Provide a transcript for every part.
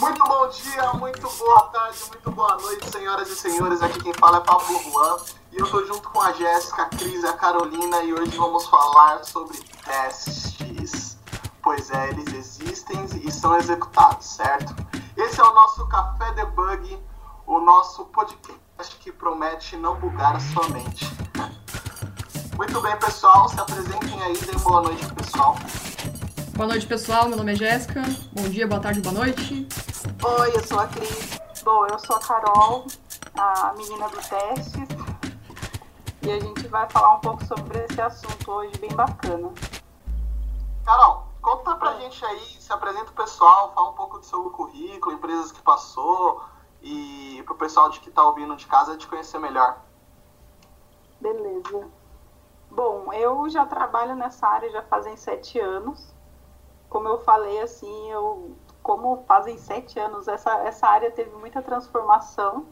Muito bom dia, muito boa tarde, muito boa noite, senhoras e senhores. Aqui quem fala é Pablo Juan e eu tô junto com a Jéssica, a Cris e a Carolina e hoje vamos falar sobre testes. Pois é, eles existem e são executados, certo? Esse é o nosso Café Debug, o nosso podcast que promete não bugar a sua mente. Muito bem, pessoal, se apresentem aí, deem boa noite, pessoal. Boa noite, pessoal. Meu nome é Jéssica. Bom dia, boa tarde, boa noite. Oi, eu sou a Cris. Bom, eu sou a Carol, a menina do teste. E a gente vai falar um pouco sobre esse assunto hoje, bem bacana. Carol, conta pra gente aí, se apresenta o pessoal, fala um pouco do seu currículo, empresas que passou e pro pessoal de que tá ouvindo de casa te conhecer melhor. Beleza. Bom, eu já trabalho nessa área já fazem sete anos como eu falei, assim, eu, como fazem sete anos, essa, essa área teve muita transformação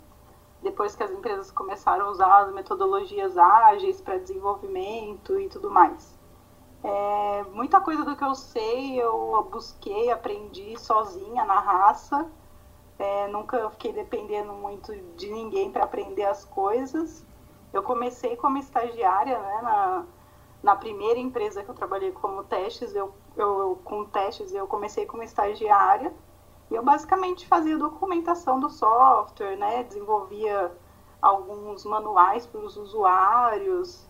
depois que as empresas começaram a usar as metodologias ágeis para desenvolvimento e tudo mais. É, muita coisa do que eu sei eu busquei, aprendi sozinha na raça. É, nunca fiquei dependendo muito de ninguém para aprender as coisas. Eu comecei como estagiária né, na, na primeira empresa que eu trabalhei como testes, eu, eu com testes eu comecei como estagiária e eu basicamente fazia documentação do software, né? Desenvolvia alguns manuais para os usuários.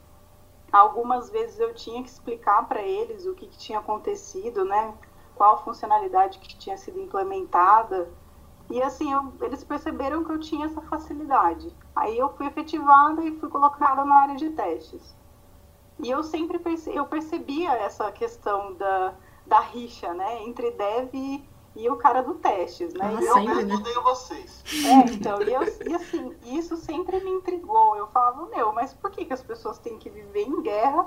Algumas vezes eu tinha que explicar para eles o que, que, tinha acontecido, né? Qual funcionalidade que tinha sido implementada. E assim, eu, eles perceberam que eu tinha essa facilidade. Aí eu fui efetivada e fui colocada na área de testes. E eu sempre perce, eu percebia essa questão da, da rixa, né, entre dev e o cara do testes, né? Ah, eu sempre, mesmo né? odeio vocês. É, então, e, eu, e assim, isso sempre me intrigou. Eu falava, meu, mas por que, que as pessoas têm que viver em guerra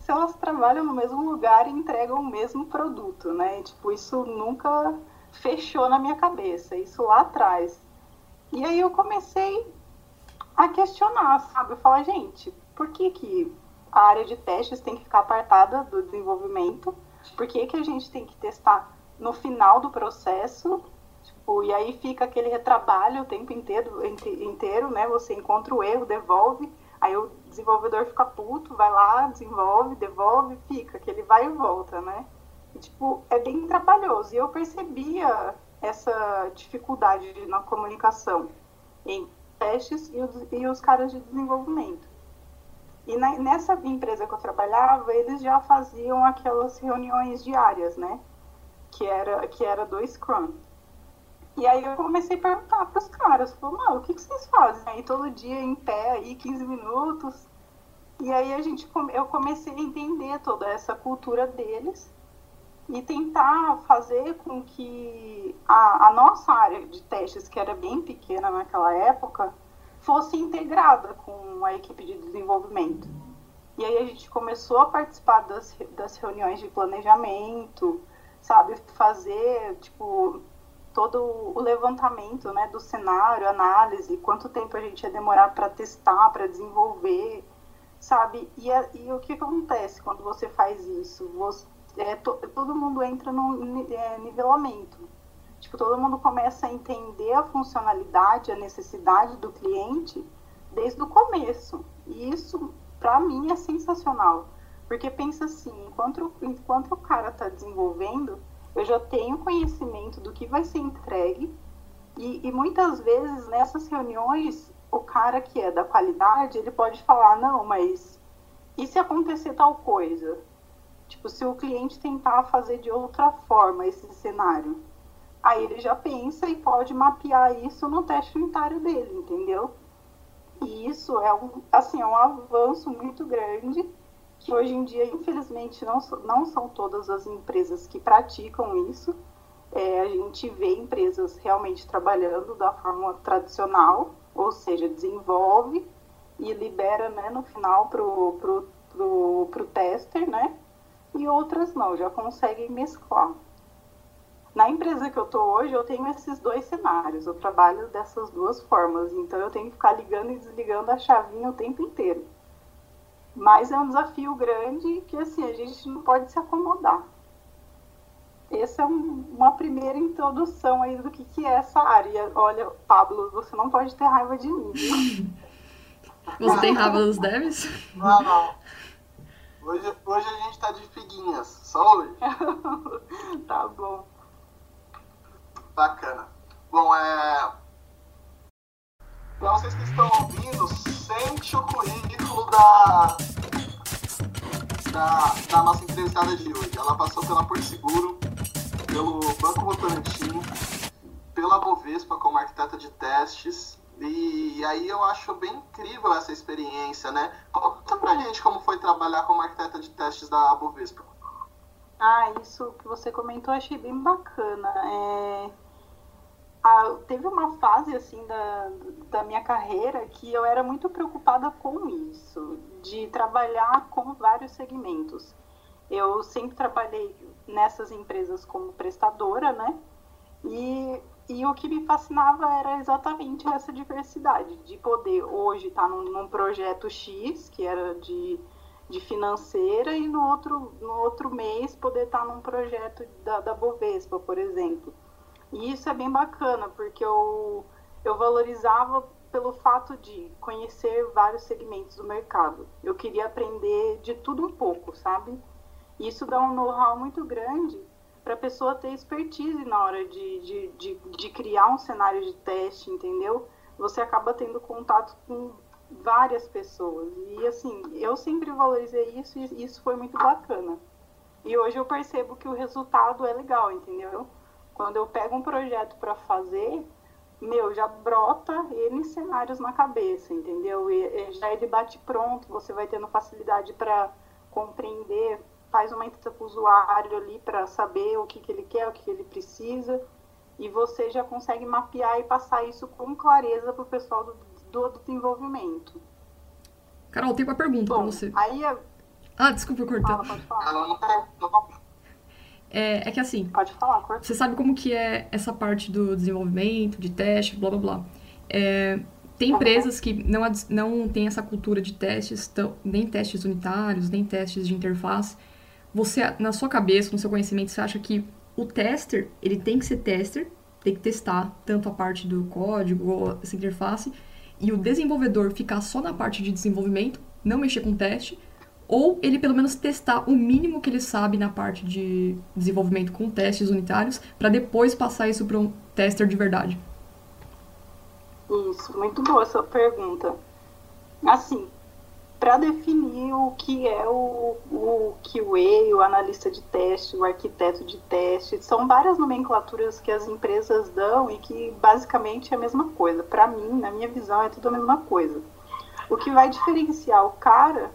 se elas trabalham no mesmo lugar e entregam o mesmo produto, né? Tipo, isso nunca fechou na minha cabeça, isso lá atrás. E aí eu comecei a questionar, sabe? Eu falar, gente, por que que a área de testes tem que ficar apartada do desenvolvimento. Por que, que a gente tem que testar no final do processo? Tipo, e aí fica aquele retrabalho o tempo inteiro, inteiro, né? Você encontra o erro, devolve, aí o desenvolvedor fica puto, vai lá, desenvolve, devolve, fica, que ele vai e volta, né? E, tipo, é bem trabalhoso. E eu percebia essa dificuldade na comunicação em testes e os caras de desenvolvimento. E na, nessa empresa que eu trabalhava, eles já faziam aquelas reuniões diárias, né? Que era, que era do Scrum. E aí eu comecei a perguntar para os caras, falei, mano, o que, que vocês fazem aí todo dia em pé aí, 15 minutos? E aí a gente, eu comecei a entender toda essa cultura deles e tentar fazer com que a, a nossa área de testes, que era bem pequena naquela época, fosse integrada com a equipe de desenvolvimento. E aí a gente começou a participar das, das reuniões de planejamento, sabe, fazer, tipo, todo o levantamento, né, do cenário, análise, quanto tempo a gente ia demorar para testar, para desenvolver, sabe? E, e, o que acontece quando você faz isso? Você, é, to, todo mundo entra no é, nivelamento. Tipo, todo mundo começa a entender a funcionalidade, a necessidade do cliente desde o começo. E isso, para mim, é sensacional. Porque pensa assim, enquanto, enquanto o cara está desenvolvendo, eu já tenho conhecimento do que vai ser entregue. E, e muitas vezes, nessas reuniões, o cara que é da qualidade, ele pode falar, não, mas e se acontecer tal coisa? Tipo, se o cliente tentar fazer de outra forma esse cenário Aí ele já pensa e pode mapear isso no teste unitário dele, entendeu? E isso é um, assim, é um avanço muito grande que hoje em dia, infelizmente, não, não são todas as empresas que praticam isso. É, a gente vê empresas realmente trabalhando da forma tradicional, ou seja, desenvolve e libera né, no final para o pro, pro, pro tester, né? E outras não, já conseguem mesclar. Na empresa que eu estou hoje, eu tenho esses dois cenários. Eu trabalho dessas duas formas. Então, eu tenho que ficar ligando e desligando a chavinha o tempo inteiro. Mas é um desafio grande que, assim, a gente não pode se acomodar. essa é um, uma primeira introdução aí do que, que é essa área. Olha, Pablo, você não pode ter raiva de mim. Viu? Você tem raiva dos devs? Não, não. Hoje, hoje a gente tá de figuinhas, só hoje. tá bom. Bacana. Bom, é. Pra vocês que estão ouvindo, sente o currículo da, da, da nossa entrevistada de hoje. Ela passou pela Porto Seguro, pelo Banco Votorantim, pela Bovespa como arquiteta de testes. E aí eu acho bem incrível essa experiência, né? Conta pra gente como foi trabalhar como arquiteta de testes da Bovespa. Ah, isso que você comentou achei bem bacana. É... Ah, teve uma fase assim da, da minha carreira que eu era muito preocupada com isso, de trabalhar com vários segmentos. Eu sempre trabalhei nessas empresas como prestadora, né? E, e o que me fascinava era exatamente essa diversidade, de poder hoje estar num, num projeto X, que era de, de financeira, e no outro, no outro mês poder estar num projeto da, da Bovespa, por exemplo. E isso é bem bacana, porque eu, eu valorizava pelo fato de conhecer vários segmentos do mercado. Eu queria aprender de tudo um pouco, sabe? Isso dá um know-how muito grande para a pessoa ter expertise na hora de, de, de, de, criar um cenário de teste, entendeu? Você acaba tendo contato com várias pessoas. E assim, eu sempre valorizei isso e isso foi muito bacana. E hoje eu percebo que o resultado é legal, entendeu? Quando eu pego um projeto para fazer, meu, já brota N cenários na cabeça, entendeu? E, e já ele bate pronto, você vai tendo facilidade para compreender, faz uma entrevista para o usuário ali para saber o que, que ele quer, o que, que ele precisa, e você já consegue mapear e passar isso com clareza para o pessoal do, do, desenvolvimento. Carol, tem uma pergunta para você. Aí é... Ah, desculpa, eu cortei. Fala, pode falar. É, é que assim. Pode falar. Você sabe como que é essa parte do desenvolvimento, de teste, blá blá blá. É, tem empresas que não, não têm essa cultura de testes, tão, nem testes unitários, nem testes de interface. Você, na sua cabeça, no seu conhecimento, você acha que o tester, ele tem que ser tester, tem que testar tanto a parte do código, essa interface, e o desenvolvedor ficar só na parte de desenvolvimento, não mexer com teste, ou ele pelo menos testar o mínimo que ele sabe na parte de desenvolvimento com testes unitários, para depois passar isso para um tester de verdade? Isso, muito boa essa pergunta. Assim, para definir o que é o, o QA, o analista de teste, o arquiteto de teste, são várias nomenclaturas que as empresas dão e que basicamente é a mesma coisa. Para mim, na minha visão, é tudo a mesma coisa. O que vai diferenciar o cara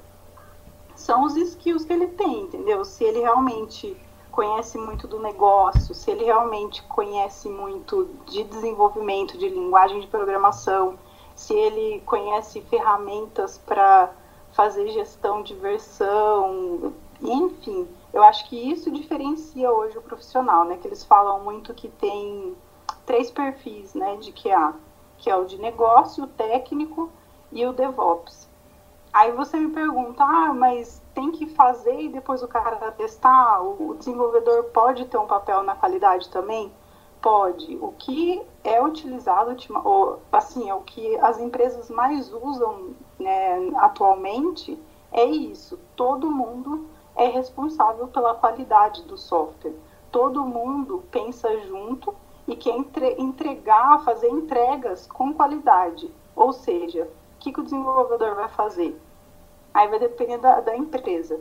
são os skills que ele tem, entendeu? Se ele realmente conhece muito do negócio, se ele realmente conhece muito de desenvolvimento, de linguagem de programação, se ele conhece ferramentas para fazer gestão de versão, enfim, eu acho que isso diferencia hoje o profissional, né? Que eles falam muito que tem três perfis, né, de QA, que é o de negócio, o técnico e o DevOps. Aí você me pergunta, ah, mas tem que fazer e depois o cara testar? O desenvolvedor pode ter um papel na qualidade também? Pode. O que é utilizado, ou, assim, é o que as empresas mais usam né, atualmente é isso. Todo mundo é responsável pela qualidade do software. Todo mundo pensa junto e quer entregar, fazer entregas com qualidade. Ou seja, o que, que o desenvolvedor vai fazer? Aí vai depender da, da empresa.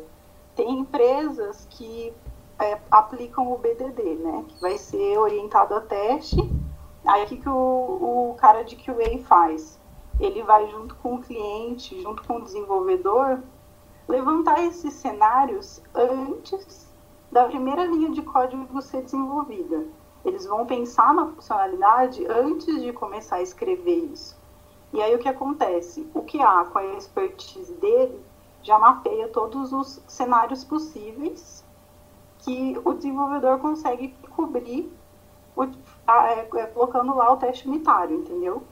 Tem empresas que é, aplicam o BDD, né? Que vai ser orientado a teste. Aí o que, que o, o cara de QA faz? Ele vai junto com o cliente, junto com o desenvolvedor, levantar esses cenários antes da primeira linha de código ser desenvolvida. Eles vão pensar na funcionalidade antes de começar a escrever isso. E aí o que acontece? O QA, com a expertise dele, já mapeia todos os cenários possíveis que o desenvolvedor consegue cobrir o, é, é, colocando lá o teste unitário, entendeu?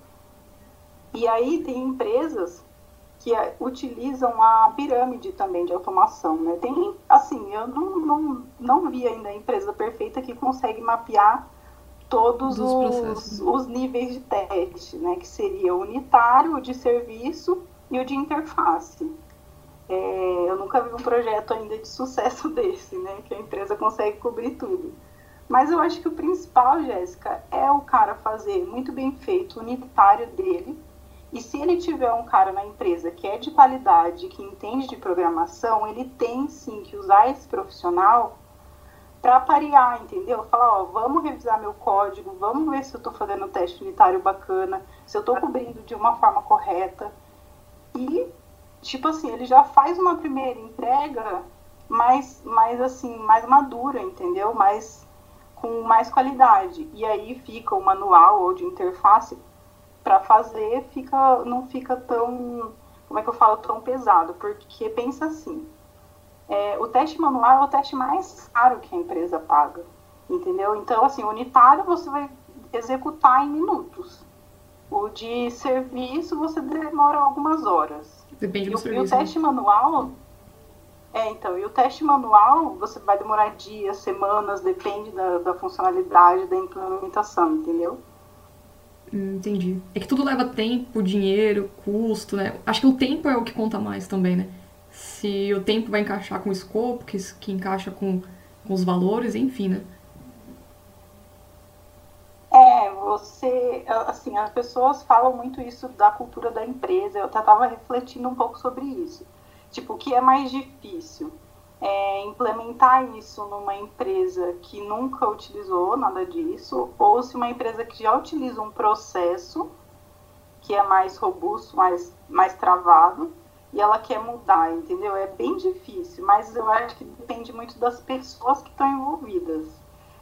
E aí tem empresas que é, utilizam a pirâmide também de automação, né? Tem, assim, eu não, não, não vi ainda a empresa perfeita que consegue mapear todos os, os, níveis de teste, né? Que seria o unitário, o de serviço e o de interface. É, eu nunca vi um projeto ainda de sucesso desse, né? Que a empresa consegue cobrir tudo. Mas eu acho que o principal, Jéssica, é o cara fazer muito bem feito o unitário dele, e se ele tiver um cara na empresa que é de qualidade, que entende de programação, ele tem sim que usar esse profissional para parear, entendeu? Falar, ó, vamos revisar meu código, vamos ver se eu estou fazendo um teste unitário bacana, se eu estou cobrindo de uma forma correta. E, tipo assim, ele já faz uma primeira entrega mais, mais assim, mais madura, entendeu? Mais, com mais qualidade. E aí fica o manual ou de interface para fazer fica não fica tão como é que eu falo tão pesado porque pensa assim é, o teste manual é o teste mais caro que a empresa paga entendeu então assim unitário você vai executar em minutos o de serviço você demora algumas horas depende do e, serviço e o teste né? manual é, então, e o teste manual você vai demorar dias, semanas, depende da, da funcionalidade, da implementação, entendeu? Hum, entendi. É que tudo leva tempo, dinheiro, custo, né? Acho que o tempo é o que conta mais também, né? Se o tempo vai encaixar com o escopo, que, que encaixa com, com os valores, enfim, né? É, você, assim, as pessoas falam muito isso da cultura da empresa. Eu estava refletindo um pouco sobre isso. Tipo, o que é mais difícil? é, implementar isso numa empresa que nunca utilizou nada disso, ou se uma empresa que já utiliza um processo que é mais robusto, mais, mais travado, e ela quer mudar, entendeu? É bem difícil, mas eu acho que depende muito das pessoas que estão envolvidas.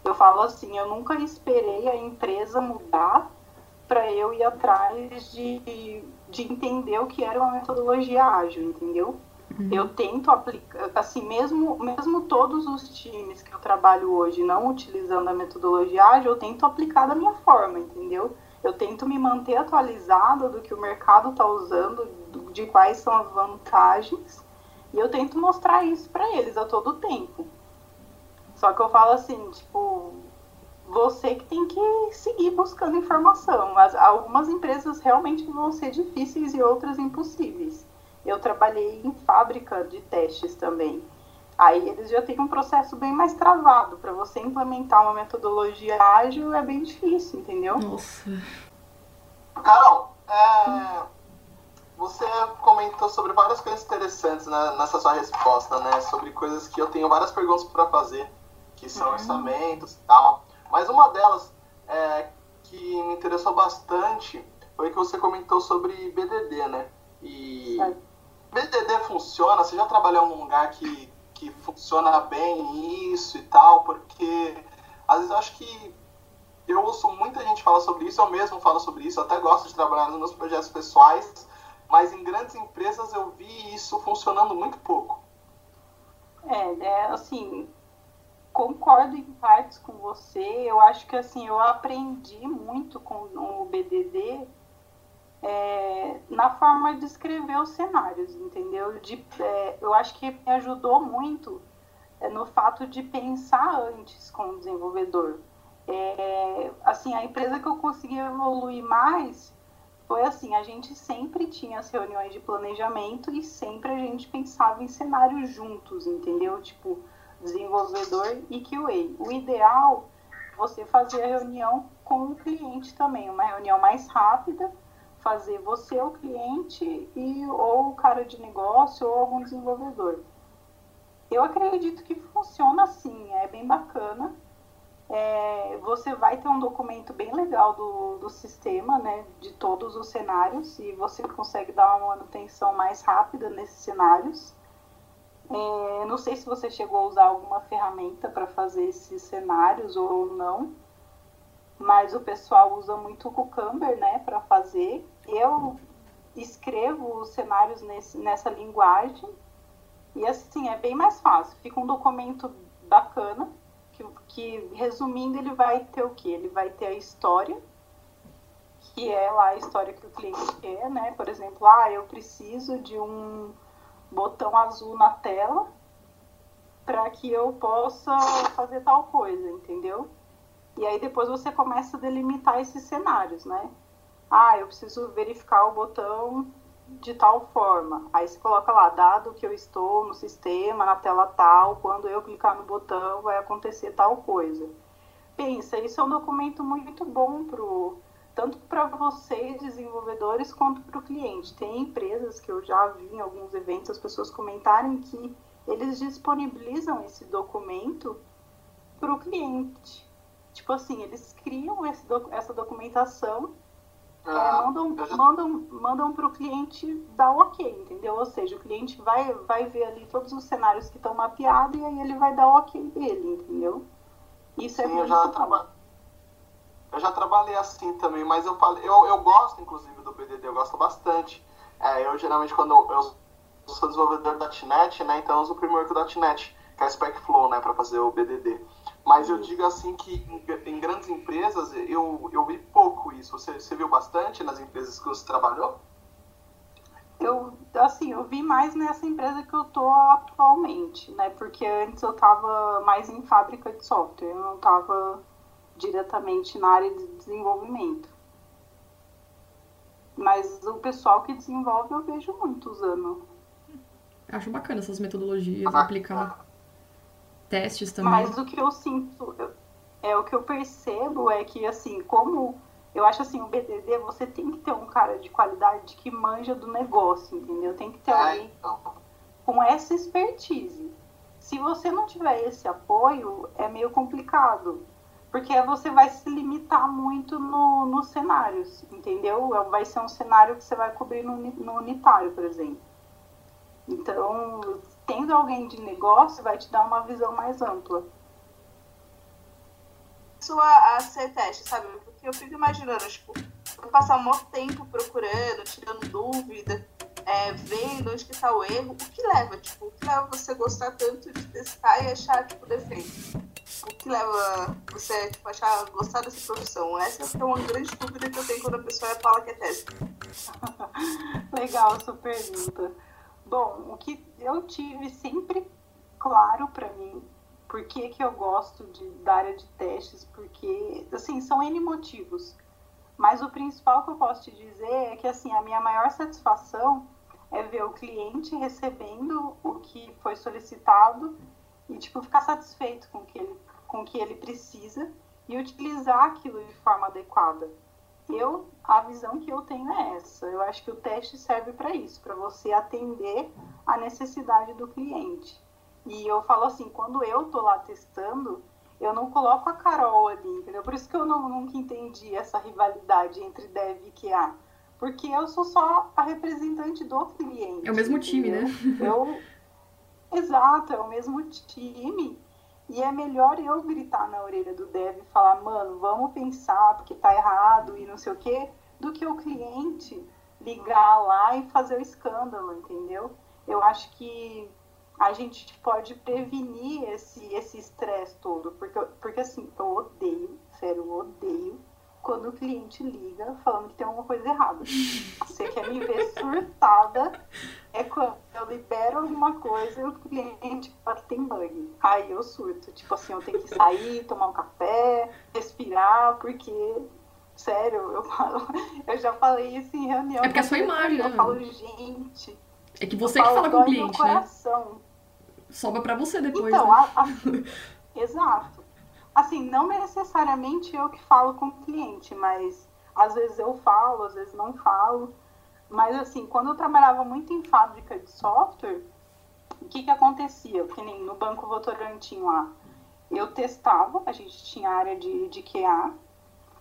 Eu falo assim, eu nunca esperei a empresa mudar para eu ir atrás de, de entender o que era uma metodologia ágil, entendeu? Uhum. Eu tento aplicar, assim, mesmo, mesmo todos os times que eu trabalho hoje não utilizando a metodologia ágil, eu tento aplicar da minha forma, entendeu? Eu tento me manter atualizada do que o mercado está usando, de quais são as vantagens, e eu tento mostrar isso para eles a todo tempo. Só que eu falo assim, tipo, você que tem que seguir buscando informação. Mas algumas empresas realmente vão ser difíceis e outras impossíveis eu trabalhei em fábrica de testes também. Aí eles já têm um processo bem mais travado. Para você implementar uma metodologia ágil é bem difícil, entendeu? Nossa. Carol, é, você comentou sobre várias coisas interessantes né, nessa sua resposta, né? Sobre coisas que eu tenho várias perguntas para fazer, que são uhum. orçamentos e tal. Mas uma delas é, que me interessou bastante foi que você comentou sobre BDD, né? E é BDD funciona? Você já trabalhou em um lugar que, que funciona bem isso e tal? Porque às vezes eu acho que eu ouço muita gente falar sobre isso, eu mesmo falo sobre isso, até gosto de trabalhar nos meus projetos pessoais, mas em grandes empresas eu vi isso funcionando muito pouco. É, é assim, concordo em partes com você. Eu acho que assim, eu aprendi muito com o BDD é, na forma de escrever os cenários, entendeu? De, é, eu acho que me ajudou muito é, no fato de pensar antes com o desenvolvedor. É, assim, a empresa que eu consegui evoluir mais foi assim, a gente sempre tinha as reuniões de planejamento e sempre a gente pensava em cenários juntos, entendeu? Tipo, desenvolvedor e QA. O ideal você fazer a reunião com o cliente também, uma reunião mais rápida, fazer você o cliente e ou o cara de negócio ou algum desenvolvedor. Eu acredito que funciona assim, é bem bacana. É, você vai ter um documento bem legal do, do sistema, né, de todos os cenários, e você consegue dar uma manutenção mais rápida nesses cenários. É, não sei se você chegou a usar alguma ferramenta para fazer esses cenários ou não, mas o pessoal usa muito o Cucumber, né, para fazer. Eu escrevo os cenários nesse, nessa linguagem e assim é bem mais fácil. Fica um documento bacana que, que resumindo ele vai ter o que? Ele vai ter a história que é lá a história que o cliente quer, né? Por exemplo, ah, eu preciso de um botão azul na tela para que eu possa fazer tal coisa, entendeu? E aí depois você começa a delimitar esses cenários, né? Ah, eu preciso verificar o botão de tal forma. Aí você coloca lá, dado que eu estou no sistema, na tela tal, quando eu clicar no botão vai acontecer tal coisa. Pensa, isso é um documento muito bom pro tanto para vocês desenvolvedores quanto para o cliente. Tem empresas que eu já vi em alguns eventos as pessoas comentarem que eles disponibilizam esse documento para o cliente. Tipo assim, eles criam doc essa documentação, ah, é, mandam, já... mandam, mandam para o cliente dar o ok, entendeu? Ou seja, o cliente vai, vai ver ali todos os cenários que estão mapeados e aí ele vai dar o ok dele, entendeu? Isso é Sim, é muito eu já, traba... eu já trabalhei assim também, mas eu, eu, eu gosto inclusive do BDD, eu gosto bastante. É, eu geralmente quando eu, eu sou desenvolvedor da .NET, né, então eu uso o framework da .NET, que é a SpecFlow, né, para fazer o BDD. Mas eu digo assim que em, em, grandes empresas eu, eu vi pouco isso. Você, você viu bastante nas empresas que você trabalhou? Eu, assim, eu vi mais nessa empresa que eu tô atualmente, né? Porque antes eu tava mais em fábrica de software, eu não tava diretamente na área de desenvolvimento. Mas o pessoal que desenvolve eu vejo muito usando. Acho bacana essas metodologias, ah, aplicar testes também. Mas o que eu sinto, é o que eu percebo é que assim, como eu acho assim, o BDD você tem que ter um cara de qualidade que manja do negócio, entendeu? Tem que ter é, alguém então. com essa expertise. Se você não tiver esse apoio, é meio complicado. Porque você vai se limitar muito no, nos cenários, entendeu? Vai ser um cenário que você vai cobrir no, no unitário, por exemplo. Então, tendo alguém de negócio vai te dar uma visão mais ampla. Isso a, a ser teste, sabe? Porque eu fico imaginando, tipo, passar um monte tempo procurando, tirando dúvida, é, vendo onde que tá o erro. O que leva, tipo, o que leva você gostar tanto de testar e achar, tipo, defeito? O que leva você, tipo, achar, gostar dessa profissão? Essa é uma grande dúvida que eu tenho quando a pessoa fala que é teste. Legal sua pergunta. Bom, o que eu tive sempre claro para mim por que, que eu gosto de, da área de testes, porque, assim, são N motivos. Mas o principal que eu posso te dizer é que, assim, a minha maior satisfação é ver o cliente recebendo o que foi solicitado e, tipo, ficar satisfeito com o que ele, com o que ele precisa e utilizar aquilo de forma adequada. Eu, a visão que eu tenho é essa. Eu acho que o teste serve para isso, para você atender a necessidade do cliente. E eu falo assim, quando eu tô lá testando, eu não coloco a Carol ali, entendeu? Por isso que eu não, nunca entendi essa rivalidade entre dev e QA. Porque eu sou só a representante do cliente. É o mesmo time, entendeu? né? Eu... Exato, é o mesmo time. E é melhor eu gritar na orelha do dev e falar, mano, vamos pensar porque tá errado e não sei o quê, do que o cliente ligar lá e fazer o escândalo, entendeu? Eu acho que a gente pode prevenir esse esse estresse todo, porque, porque assim, eu odeio, sério, eu odeio quando o cliente liga falando que tem alguma coisa errada. Você quer me ver surtada é quando eu libero alguma coisa e o cliente fala que tem bug. Aí eu surto. Tipo assim, eu tenho que sair, tomar um café, respirar, porque. Sério, eu falo. Eu já falei isso em reunião. É porque é a sua imagem, Eu né? falo, gente. É que você que fala com o cliente, né? Sobra pra você depois. Então, né? a, a... exato. Assim, não necessariamente eu que falo com o cliente, mas às vezes eu falo, às vezes não falo. Mas assim, quando eu trabalhava muito em fábrica de software, o que que acontecia? Que nem no Banco Votorantim lá, eu testava, a gente tinha área de, de QA,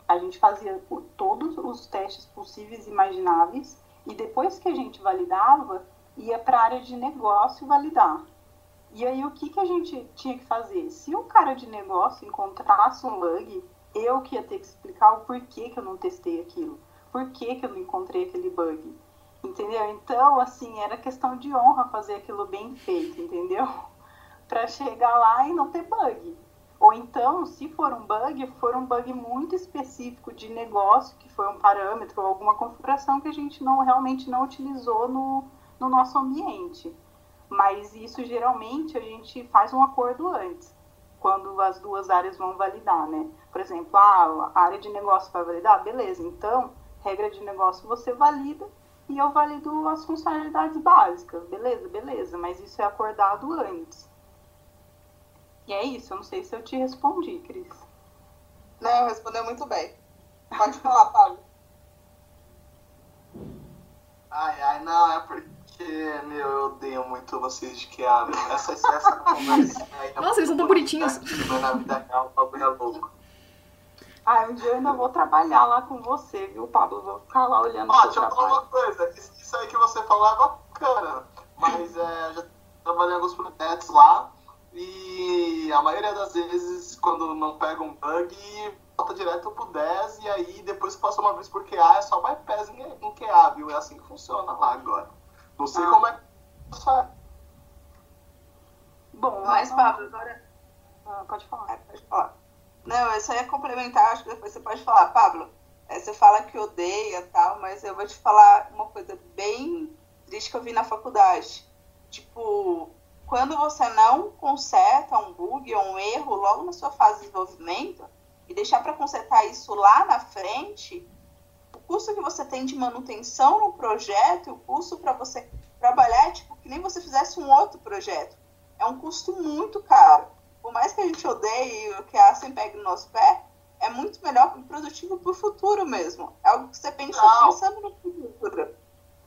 a gente fazia todos os testes possíveis e imagináveis, e depois que a gente validava, ia para a área de negócio validar. E aí o que, que a gente tinha que fazer? Se um cara de negócio encontrasse um bug, eu que ia ter que explicar o porquê que eu não testei aquilo por que, que eu não encontrei aquele bug. Entendeu? Então, assim, era questão de honra fazer aquilo bem feito, entendeu? Para chegar lá e não ter bug. Ou então, se for um bug, for um bug muito específico de negócio, que foi um parâmetro ou alguma configuração que a gente não realmente não utilizou no, no nosso ambiente. Mas isso geralmente a gente faz um acordo antes, quando as duas áreas vão validar, né? Por exemplo, ah, a área de negócio vai validar? Beleza, então, regra de negócio você valida e eu valido as funcionalidades básicas. Beleza, beleza, mas isso é acordado antes. E é isso, eu não sei se eu te respondi, Cris. Não, respondeu muito bem. Pode falar, Paulo. Ai, ai, não, é porque, meu, eu odeio muito vocês de que a essa, essa conversa aí. é Nossa, eles são tão bonitinhos. Mas na vida real, o bagulho é louco. Ah, um dia eu ainda vou trabalhar lá com você, viu, Pablo? Vou ficar lá olhando Ó, deixa eu falar uma coisa. Isso, aí que você falou é bacana. Mas é, já trabalhei em alguns projetos lá. E a maioria das vezes, quando não pega um bug, volta direto pro 10. E aí, depois que passa uma vez por QA, é só bypass em, em QA, viu? É assim que funciona lá agora. Não sei Ah. como é que sai. Bom, Mas, ah, Pablo, agora. ah, pode falar. Ah, pode falar. Não, eu só ia complementar, acho que depois você pode falar, Pablo. é, você fala que odeia tal, mas eu vou te falar uma coisa bem triste que eu vi na faculdade. Tipo, quando você não conserta um bug ou um erro logo na sua fase de desenvolvimento e deixar para consertar isso lá na frente, o custo que você tem de manutenção no projeto e o custo para você trabalhar é tipo que nem você fizesse um outro projeto. É um custo muito caro. Por mais que a gente odeie o que a Aspen pegue no nosso pé, é muito melhor e produtivo para o futuro mesmo. É algo que você pensa Não. pensando no futuro.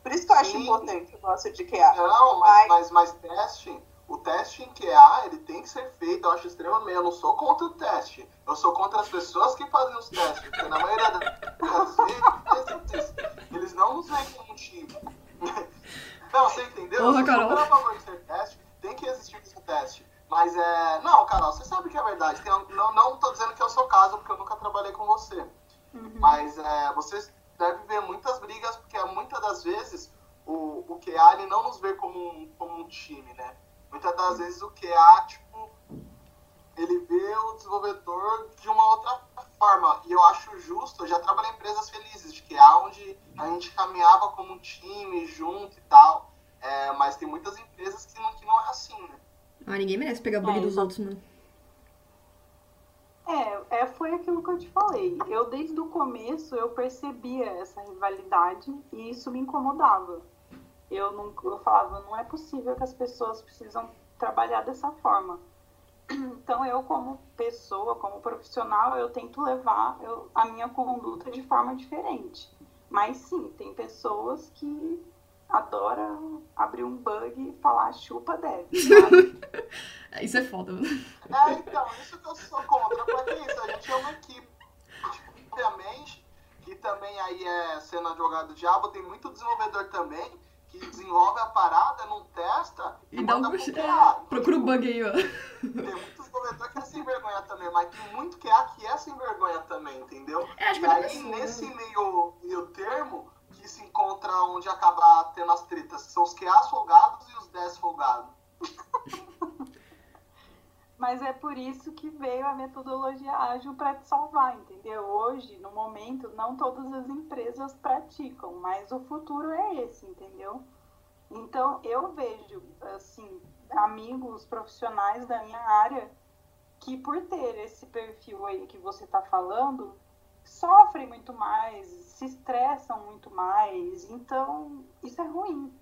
Por isso que eu acho Sim. importante o negócio de QA. Não, mas, mas, mas testing, o teste em QA, ele tem que ser feito, eu acho extremamente. Eu não sou contra o teste. Eu sou contra as pessoas que fazem os testes, porque na maioria das vezes eles não nos veem como um time. Não, você entendeu? Porra, eu sou Carol. super a favor de ser teste, tem que existir esse teste. Mas é. Não, Carol, você sabe que é verdade. Tem- não, não tô dizendo que é o seu caso, porque eu nunca trabalhei com você. Mas é, você deve ver muitas brigas, porque muitas das vezes o, o QA ele não nos vê como um, como um time, né? Muitas das vezes o QA, tipo, ele vê o desenvolvedor de uma outra forma. E eu acho justo, eu já trabalhei em empresas felizes de QA, onde a gente caminhava como um time, junto e tal. É, mas tem muitas empresas que não, que não é assim, né? Ah, ninguém merece pegar bug É, dos outros, mano. É, é, foi aquilo que eu te falei. Eu, desde o começo, eu percebia essa rivalidade e isso me incomodava. Eu, não, eu falava, não é possível que as pessoas precisam trabalhar dessa forma. Então, eu, como pessoa, como profissional, eu tento levar eu- a minha conduta de forma diferente. Mas, sim, tem pessoas que adoram abrir um bug e falar chupa deve. sabe? Isso é foda. É, então, isso que eu sou contra, porque é isso, a gente é uma equipe. Tipo, obviamente, que também aí é sendo advogado do diabo, tem muito desenvolvedor também que desenvolve a parada, não testa e, E dá um push... é, procura o bug aí, ó. Tem muito desenvolvedor que é sem vergonha também, mas tem muito QA que é sem vergonha também, entendeu? É, acho E é aí, né? nesse meio, meio termo, encontra onde acaba tendo as tretas, que são os QAs folgados e os 10 folgados. Mas é por isso que veio a metodologia ágil para te salvar, entendeu? Hoje, no momento, não todas as empresas praticam, mas o futuro é esse, entendeu? Então, eu vejo, assim, amigos profissionais da minha área que, por ter esse perfil aí que você está falando, sofrem muito mais, se estressam muito mais. Então, isso é ruim.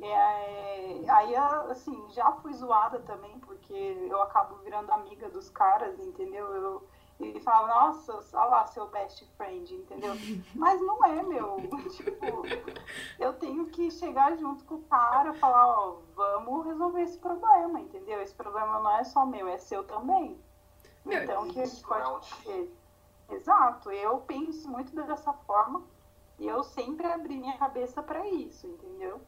É, aí, assim, já fui zoada também, porque eu acabo virando amiga dos caras, entendeu? Eu, ele fala, nossa, olha lá seu best friend, entendeu? Mas não é, meu. Tipo, eu tenho que chegar junto com o cara e falar, ó, vamos resolver esse problema, entendeu? Esse problema não é só meu, é seu também. Meu, Então, o que a gente isso, é um pode fazer? Exato, eu penso muito dessa forma e eu sempre abri minha cabeça para isso, entendeu?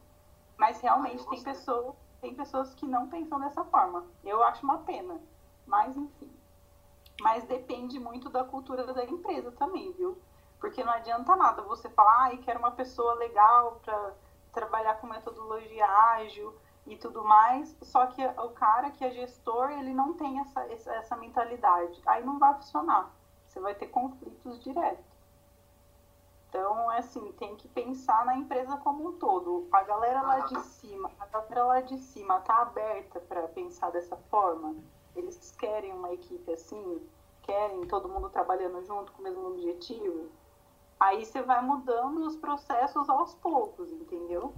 Mas realmente Ah, tem pessoas, tem pessoas que não pensam dessa forma. Eu acho uma pena, mas enfim. Mas depende muito da cultura da empresa também, viu? Porque não adianta nada você falar, ai, quero uma pessoa legal para trabalhar com metodologia ágil e tudo mais, só que o cara que é gestor, ele não tem essa, essa mentalidade. Aí não vai funcionar. Você vai ter conflitos diretos. Então, é assim, tem que pensar na empresa como um todo. A galera lá de cima, a galera lá de cima tá aberta para pensar dessa forma. Eles querem uma equipe assim, querem todo mundo trabalhando junto com o mesmo objetivo. Aí você vai mudando os processos aos poucos, entendeu?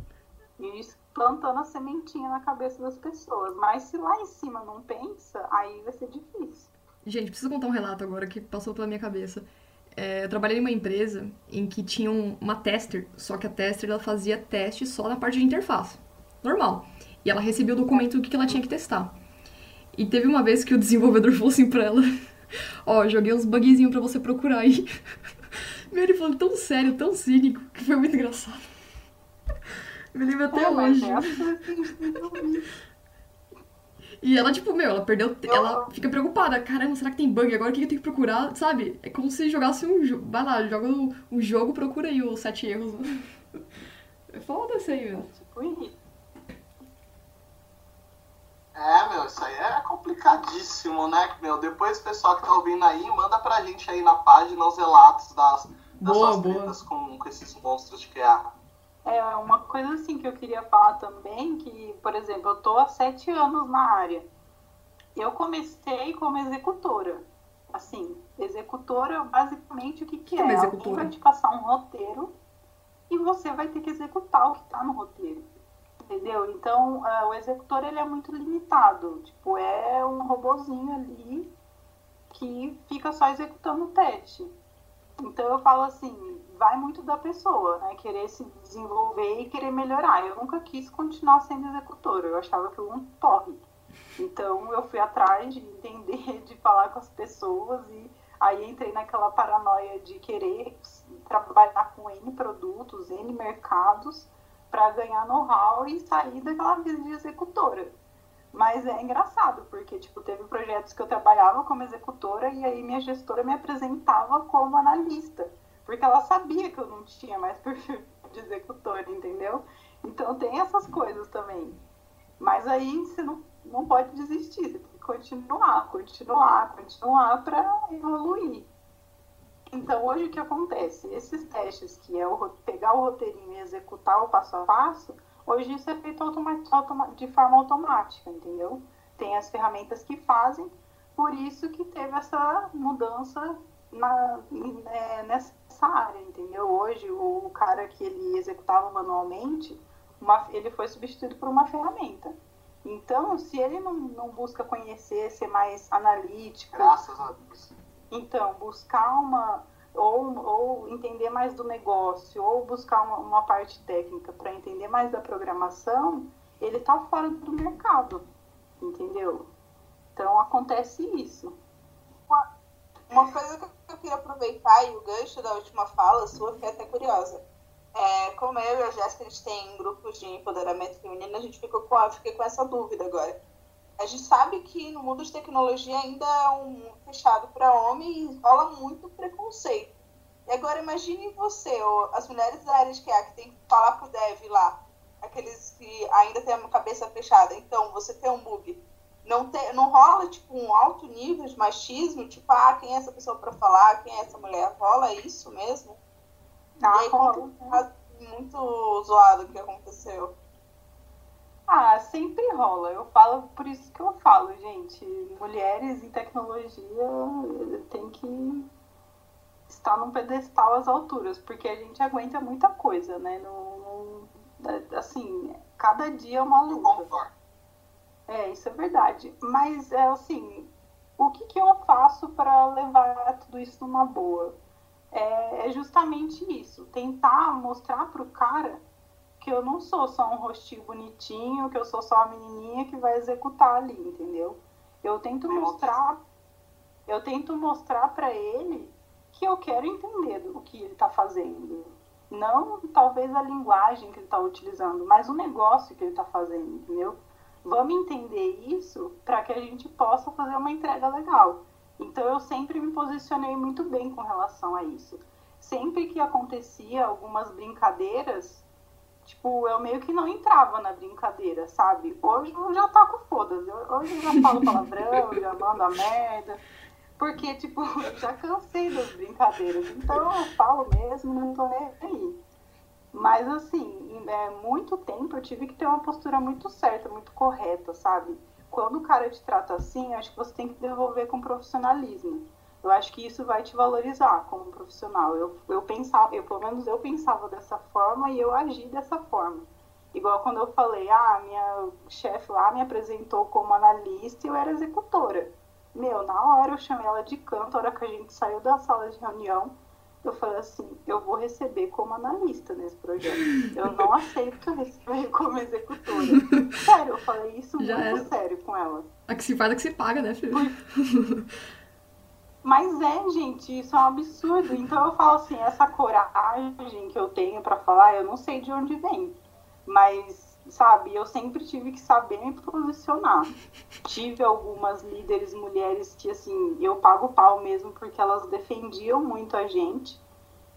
E plantando a sementinha na cabeça das pessoas. Mas se lá em cima não pensa, aí vai ser difícil. Gente, preciso contar um relato agora que passou pela minha cabeça. É, eu trabalhei em uma empresa em que tinha uma tester, só que a tester ela fazia teste só na parte de interface. Normal. E ela recebia o documento do que ela tinha que testar. E teve uma vez que o desenvolvedor falou assim pra ela: Ó, oh, joguei uns bugzinhos pra você procurar aí. Meu, ele falou tão sério, tão cínico, que foi muito engraçado. Me lembro até hoje. E ela, tipo, meu, ela perdeu. Ela fica preocupada. Caramba, será que tem bug agora? O que eu tenho que procurar? Sabe? É como se jogasse um jogo. Vai lá, joga o, o jogo, procura aí os sete erros. É foda isso aí, meu. É, meu, isso aí é complicadíssimo, né? Meu, depois o pessoal que tá ouvindo aí, manda pra gente aí na página os relatos das, das boa, suas tretas com, com esses monstros de QA. É, uma coisa assim que eu queria falar também, que, por exemplo, eu tô há sete anos na área. Eu comecei como executora. Assim, executora, basicamente, o que, que, que é? Alguém vai te passar um roteiro e você vai ter que executar o que está no roteiro. Entendeu? Então, uh, o executor, ele é muito limitado. Tipo, é um robozinho ali que fica só executando o teste. Então, eu falo assim, vai muito da pessoa, né? Querer se desenvolver e querer melhorar. Eu nunca quis continuar sendo executora, eu achava que eu um torre. Então eu fui atrás de entender, de falar com as pessoas e aí entrei naquela paranoia de querer trabalhar com N produtos, N mercados para ganhar know-how e sair daquela vida de executora. Mas é engraçado, porque tipo, teve projetos que eu trabalhava como executora e aí minha gestora me apresentava como analista porque ela sabia que eu não tinha mais perfil de executor, entendeu? Então tem essas coisas também. Mas aí você não, não pode desistir, você tem que continuar, continuar, continuar para evoluir. Então hoje o que acontece? Esses testes que é o, pegar o roteirinho e executar o passo a passo, hoje isso é feito de forma automática, entendeu? Tem as ferramentas que fazem, por isso que teve essa mudança na, é, nessa área, entendeu? Hoje, o, cara que ele executava manualmente, uma, ele foi substituído por uma ferramenta. Então, se ele não, não busca conhecer, ser mais analítico. Graças a Deus. Então, buscar uma. Ou, ou entender mais do negócio, ou buscar uma, uma parte técnica para entender mais da programação, ele está fora do mercado, entendeu? Então acontece isso. Uma coisa que eu queria aproveitar e o gancho da última fala sua, fiquei até curiosa. É, como eu e a Jéssica, a gente tem grupos de empoderamento feminino, a gente ficou com, eu fiquei com essa dúvida agora. A gente sabe que no mundo de tecnologia ainda é um fechado para homem e rola muito preconceito. E agora imagine você, ou as mulheres da área de QA que tem que falar pro dev lá, aqueles que ainda têm a cabeça fechada. Então, você tem um bug não, te, não rola, tipo, um alto nível de machismo, tipo, ah, quem é essa pessoa para falar, quem é essa mulher? Rola isso mesmo? Ah, e aí, rola. muito zoado o que aconteceu. Ah, sempre rola. Eu falo, por isso que eu falo, gente. Mulheres em tecnologia tem que estar num pedestal às alturas, porque a gente aguenta muita coisa, né? No, no assim, cada dia é uma luta. É, isso é verdade. Mas, é assim, o que, que eu faço para levar tudo isso numa boa? É, é justamente isso. Tentar mostrar pro cara que eu não sou só um rostinho bonitinho, que eu sou só uma menininha que vai executar ali, entendeu? Eu tento mostrar, eu tento mostrar para ele que eu quero entender o que ele está fazendo. Não talvez a linguagem que ele está utilizando, mas o negócio que ele está fazendo, entendeu? Vamos entender isso para que a gente possa fazer uma entrega legal. Então eu sempre me posicionei muito bem com relação a isso. Sempre que acontecia algumas brincadeiras, tipo, eu meio que não entrava na brincadeira, sabe? Hoje eu já taco foda-se. Hoje eu já falo palavrão, já mando a merda. Porque, tipo, já cansei das brincadeiras. Então eu falo mesmo, não tô nem aí. Mas, assim, é, muito tempo eu tive que ter uma postura muito certa, muito correta, sabe? Quando o cara te trata assim, acho que você tem que devolver com profissionalismo. Eu acho que isso vai te valorizar como profissional. Eu, eu pensava, eu, pelo menos eu pensava dessa forma e eu agi dessa forma. Igual quando eu falei, ah, minha chefe lá me apresentou como analista e eu era executora. Meu, na hora eu chamei ela de canto, a hora que a gente saiu da sala de reunião, eu falei assim, eu vou receber como analista nesse projeto. Eu não aceito receber como executora. Sério, eu falei isso Já muito é. sério com ela. A que se faz, a que se paga, né, filho? Mas é, gente, isso é um absurdo. Então eu falo assim, essa coragem que eu tenho para falar, eu não sei de onde vem. Mas, sabe, eu sempre tive que saber me posicionar. Tive algumas líderes mulheres que, assim, eu pago pau mesmo porque elas defendiam muito a gente.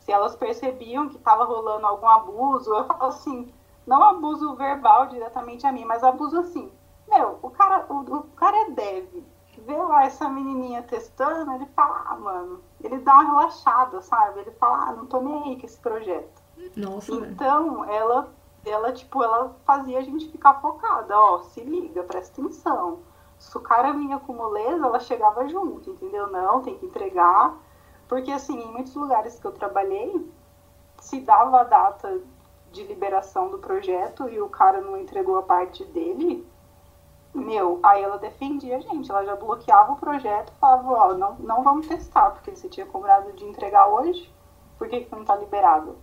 Se elas percebiam que estava rolando algum abuso, eu falo assim, não abuso verbal diretamente a mim, mas abuso assim. Meu, o cara, o, o cara é deve vê lá essa menininha testando, ele fala, ah, mano, ele dá uma relaxada, sabe? Ele fala, ah, não tô nem aí com esse projeto. Nossa, então, né? ela, ela, tipo, ela fazia a gente ficar focada, ó, se liga, presta atenção. Se o cara vinha com moleza, ela chegava junto, entendeu? Não, tem que entregar. Porque, assim, em muitos lugares que eu trabalhei, se dava a data de liberação do projeto e o cara não entregou a parte dele, meu, aí ela defendia a gente, ela já bloqueava o projeto falava, ó, não, não vamos testar, porque você tinha cobrado de entregar hoje, por que, que não tá liberado?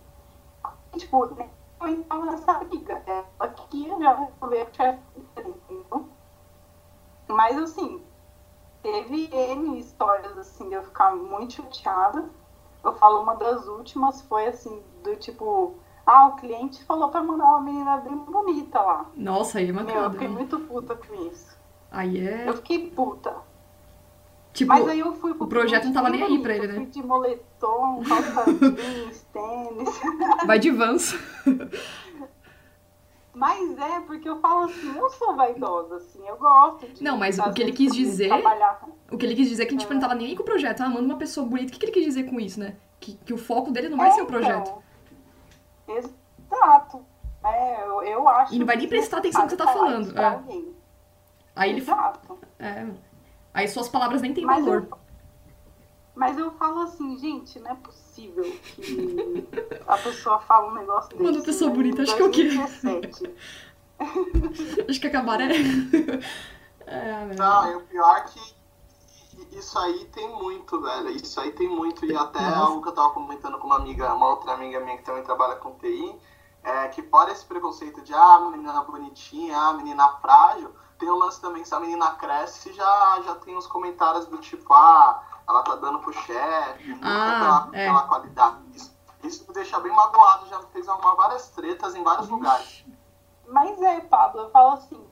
Tipo, nem eu entrava nessa briga, ela queria já resolver a entendeu? Mas assim, teve N histórias assim de eu ficar muito chateada. Eu falo, uma das últimas foi assim, do tipo, ah, o cliente falou pra mandar uma menina bem bonita lá. Nossa, aí é mancada. Meu, eu fiquei muito puta com isso. Aí é... Eu fiquei puta. Tipo, Mas aí eu fui pro o projeto não tava nem aí pra ele, né? De moletom, calça jeans, tênis. Vai de vans. Mas é, porque eu falo assim, eu sou vaidosa, assim, eu gosto de. Não, mas o que ele quis dizer. Trabalhar. O que ele quis dizer é que, tipo, é. não tava nem aí com o projeto. Ah, manda uma pessoa bonita. O que, que ele quis dizer com isso, né? Que, que o foco dele não vai é, ser o projeto. Então. Exato. É, eu, eu acho. E não vai nem prestar atenção no que você tá falando. É. Aí ele. Exato. É. Aí suas palavras nem têm valor. Eu, mas eu falo assim, gente, não é possível que a pessoa fala um negócio desse. Uma pessoa né, bonita, acho que eu queria. acho que é. é não, e o pior é que isso aí tem muito, velho. Isso aí tem muito. E até Nossa. algo que eu tava comentando com uma amiga, uma outra amiga minha que também trabalha com TI, é que fora esse preconceito de ah, menina bonitinha, ah, menina frágil, tem o lance também, se a menina cresce, já, já tem uns comentários do tipo, ah, ela tá dando pro chefe, ah, é. aquela qualidade. Isso, isso me deixa bem magoado, já fez arrumar várias tretas em vários lugares. Mas é, Pablo, eu falo assim,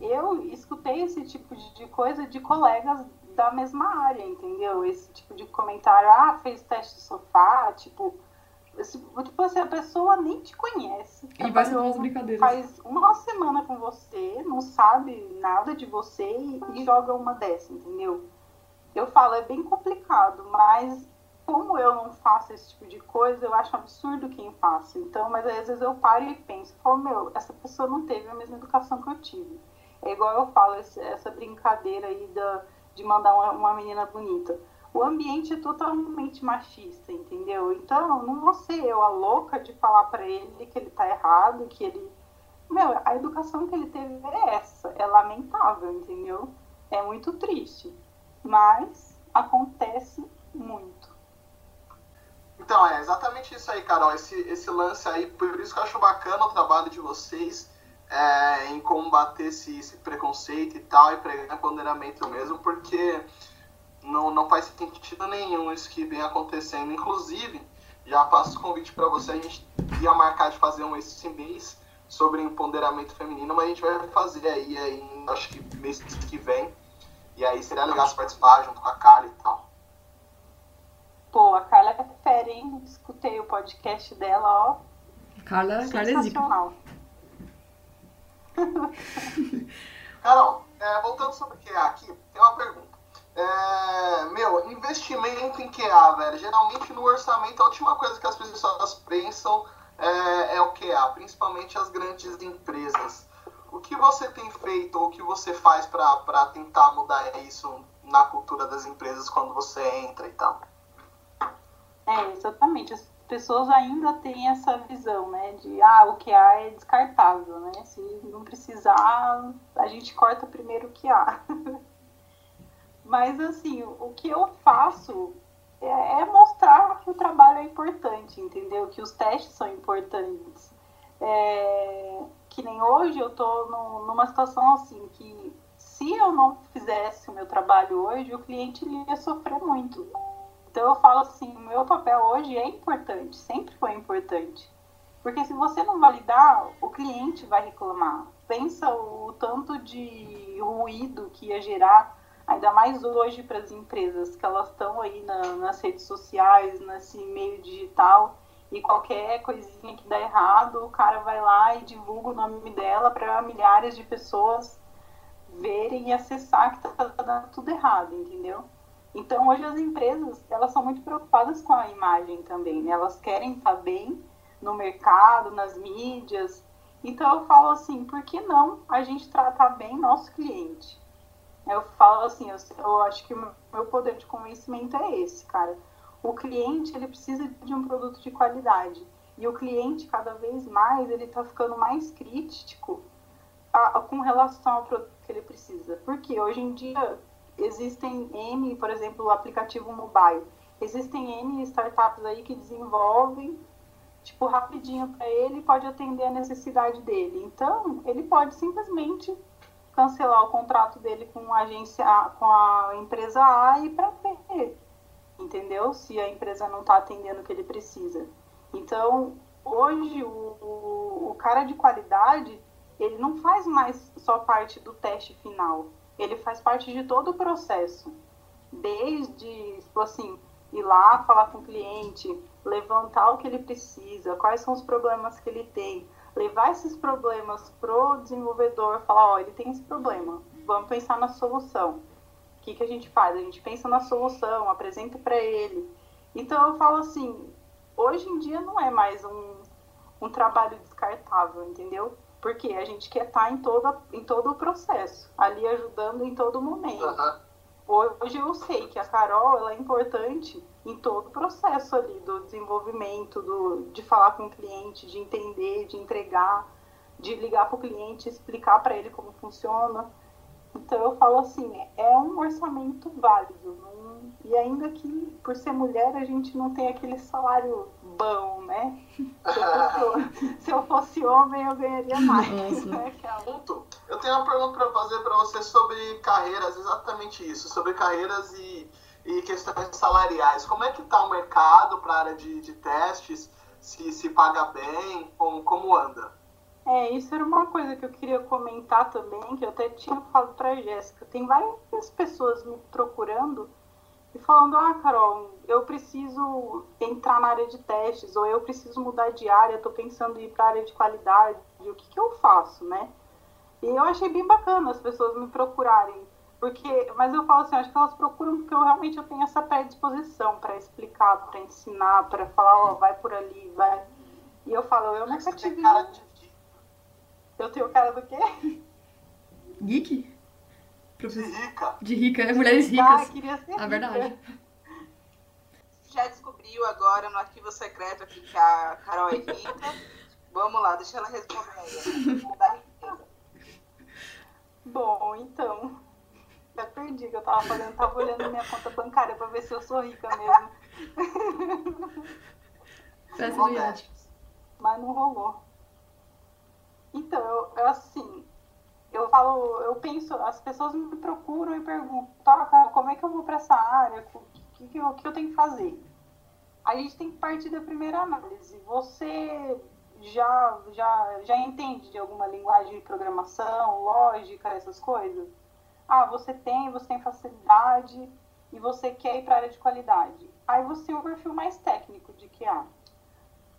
eu escutei esse tipo de coisa de colegas da mesma área, entendeu? Esse tipo de comentário, ah, fez teste de sofá, tipo, tipo assim, a pessoa nem te conhece. E vai ser umas brincadeiras. Faz uma semana com você, não sabe nada de você e, e joga uma dessa, entendeu? Eu falo, é bem complicado, mas como eu não faço esse tipo de coisa, eu acho absurdo quem faça. Então, mas às vezes eu paro e penso, falo, meu, essa pessoa não teve a mesma educação que eu tive. É igual eu falo, essa brincadeira aí da de mandar uma, uma menina bonita. O ambiente é totalmente machista, entendeu? Então, não vou ser eu a louca de falar para ele que ele tá errado, que ele. Meu, a educação que ele teve é essa. É lamentável, entendeu? É muito triste. Mas acontece muito. Então, é exatamente isso aí, Carol. Esse, esse lance aí, por isso que eu acho bacana o trabalho de vocês é, em combater esse, esse, preconceito e tal, e pregar empoderamento mesmo, porque não, não faz sentido nenhum isso que vem acontecendo. Inclusive, já passo o convite para você, a gente ia marcar de fazer um esse mês sobre empoderamento feminino, mas a gente vai fazer aí, aí acho que mês que vem. E aí seria legal se participar junto com a Carla e tal. Pô, a Carla é fera, hein? Escutei o podcast dela, ó Carla, Carla é zica. Carol, é, voltando sobre QA aqui, tem uma pergunta. É, meu, investimento em QA, velho. Geralmente no orçamento a última coisa que as pessoas pensam é, é o QA, principalmente as grandes empresas. O que você tem feito ou o que você faz para tentar mudar isso na cultura das empresas quando você entra e tal? É, exatamente. As pessoas ainda têm essa visão, né? De, ah, o que há é descartável, né? Se não precisar, a gente corta primeiro o que há. Mas, assim, o que eu faço é, é mostrar que o trabalho é importante, entendeu? Que os testes são importantes. É, que nem hoje eu no, numa situação assim, que se eu não fizesse o meu trabalho hoje, o cliente ia sofrer muito. Então eu falo assim, o meu papel hoje é importante, sempre foi importante. Porque se você não validar, o cliente vai reclamar. Pensa o tanto de ruído que ia gerar, ainda mais hoje para as empresas, que elas estão aí na, nas redes sociais, nesse meio digital, e qualquer coisinha que dá errado, o cara vai lá e divulga o nome dela para milhares de pessoas verem e acessar que está dando tudo errado, entendeu? Então, hoje as empresas, elas são muito preocupadas com a imagem também, né? Elas querem estar bem no mercado, nas mídias. Então, eu falo assim, por que não a gente tratar bem nosso cliente? Eu falo assim, eu, eu acho que o meu poder de convencimento é esse, cara. O cliente, ele precisa de um produto de qualidade. E o cliente, cada vez mais, ele está ficando mais crítico a, a, com relação ao produto que ele precisa. Porque hoje em dia, existem N, por exemplo, o aplicativo mobile. Existem N startups aí que desenvolvem, tipo, rapidinho para ele pode atender a necessidade dele. Então, ele pode simplesmente cancelar o contrato dele com a agência com a empresa A e para B, entendeu? Se a empresa não está atendendo o que ele precisa. Então, hoje o, o, o cara de qualidade, ele não faz mais só parte do teste final ele faz parte de todo o processo. Desde, tipo assim, ir lá falar com o cliente, levantar o que ele precisa, quais são os problemas que ele tem, levar esses problemas pro desenvolvedor, falar, ó, ele tem esse problema, vamos pensar na solução. O que, que a gente faz? A gente pensa na solução, apresenta para ele. Então eu falo assim, hoje em dia não é mais um, um trabalho descartável, entendeu? Porque a gente quer estar em, toda, em todo o processo, ali ajudando em todo momento. Uhum. Hoje eu sei que a Carol ela é importante em todo o processo ali do desenvolvimento, do, de falar com o cliente, de entender, de entregar, de ligar para o cliente, explicar para ele como funciona. Então eu falo assim, é um orçamento válido. Não, e ainda que por ser mulher a gente não tem aquele salário bom, né? Se eu fosse, homem eu ganharia mais. Né? É eu tenho uma pergunta para fazer para você sobre carreiras, exatamente isso, sobre carreiras e, e questões salariais. Como é que está o mercado para a área de, de testes? Se, se paga bem? Como, como anda? É, isso era uma coisa que eu queria comentar também, que eu até tinha falado para a Jéssica. Tem várias pessoas me procurando e falando: Ah, Carol, eu preciso entrar na área de testes, ou eu preciso mudar de área, estou pensando em ir para a área de qualidade, o que, que eu faço, né? E eu achei bem bacana as pessoas me procurarem, porque, mas eu falo assim, acho que elas procuram porque eu realmente eu tenho essa predisposição para explicar, para ensinar, para falar, ó, oh, vai por ali, vai. E eu falo, eu nunca tive. Cara de eu tenho cara do quê? Geek? De rica. De rica, é mulheres ricas. Ah, queria ser A verdade. Já descobriu agora no arquivo secreto aqui que a Carol é rica. Vamos lá, deixa ela responder aí. Bom, então. Já perdi que eu tava fazendo, tava olhando minha conta bancária pra ver se eu sou rica mesmo. Mas não rolou. Então, eu, eu, assim, eu falo, eu penso, as pessoas me procuram e perguntam, tá, como é que eu vou para essa área? O que, que, eu, que eu tenho que fazer? A gente tem que partir da primeira análise. Você já, já, já entende de alguma linguagem de programação, lógica, essas coisas? Ah, você tem, você tem facilidade e você quer ir para a área de qualidade. Aí você tem um perfil mais técnico de QA.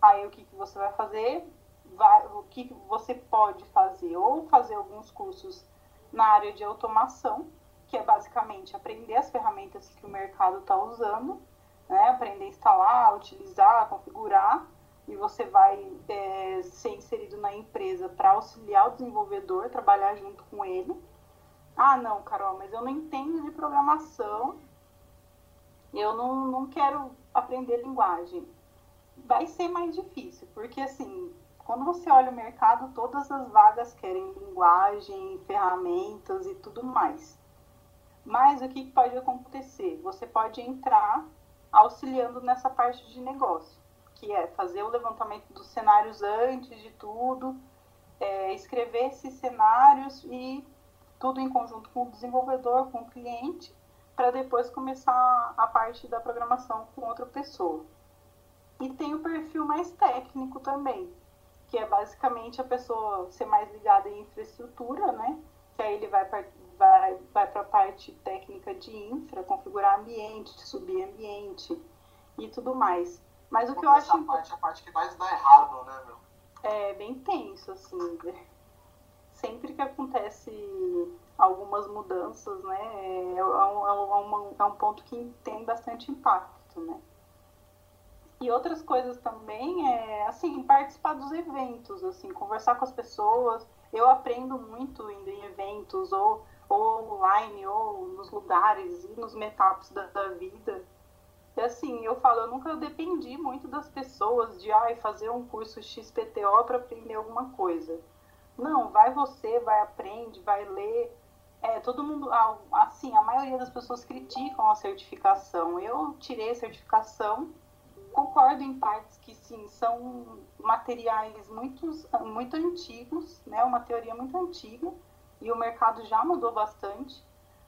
Aí o que, que você vai fazer? O que você pode fazer? Ou fazer alguns cursos na área de automação, que é basicamente aprender as ferramentas que o mercado está usando, né? aprender a instalar, utilizar, configurar, e você vai é, ser inserido na empresa para auxiliar o desenvolvedor, trabalhar junto com ele. Ah, não, Carol, mas eu não entendo de programação, eu não, não quero aprender linguagem. Vai ser mais difícil, porque assim, quando você olha o mercado, todas as vagas querem linguagem, ferramentas e tudo mais. Mas o que pode acontecer? Você pode entrar auxiliando nessa parte de negócio que é fazer o levantamento dos cenários antes de tudo, é, escrever esses cenários e tudo em conjunto com o desenvolvedor, com o cliente, para depois começar a parte da programação com outra pessoa. E tem o perfil mais técnico também, que é basicamente a pessoa ser mais ligada em infraestrutura, né? Que aí ele vai para vai, vai a parte técnica de infra, configurar ambiente, subir ambiente e tudo mais. Mas o que eu acho. Essa parte é a parte que mais dá errado, né, meu? É bem tenso, assim. Sempre que acontece algumas mudanças, né, é, é, um, é, um, é um ponto que tem bastante impacto, né? E outras coisas também é, assim, participar dos eventos, assim, conversar com as pessoas. Eu aprendo muito indo em eventos, ou, ou online, ou nos lugares, e nos meetups da, da vida. E assim, eu falo, eu nunca dependi muito das pessoas de ai, fazer um curso XPTO para aprender alguma coisa. Não, vai você, vai aprende, vai ler. É, todo mundo, assim, a maioria das pessoas criticam a certificação. Eu tirei a certificação, concordo em partes que sim, são materiais muito, muito antigos, né? Uma teoria muito antiga e o mercado já mudou bastante.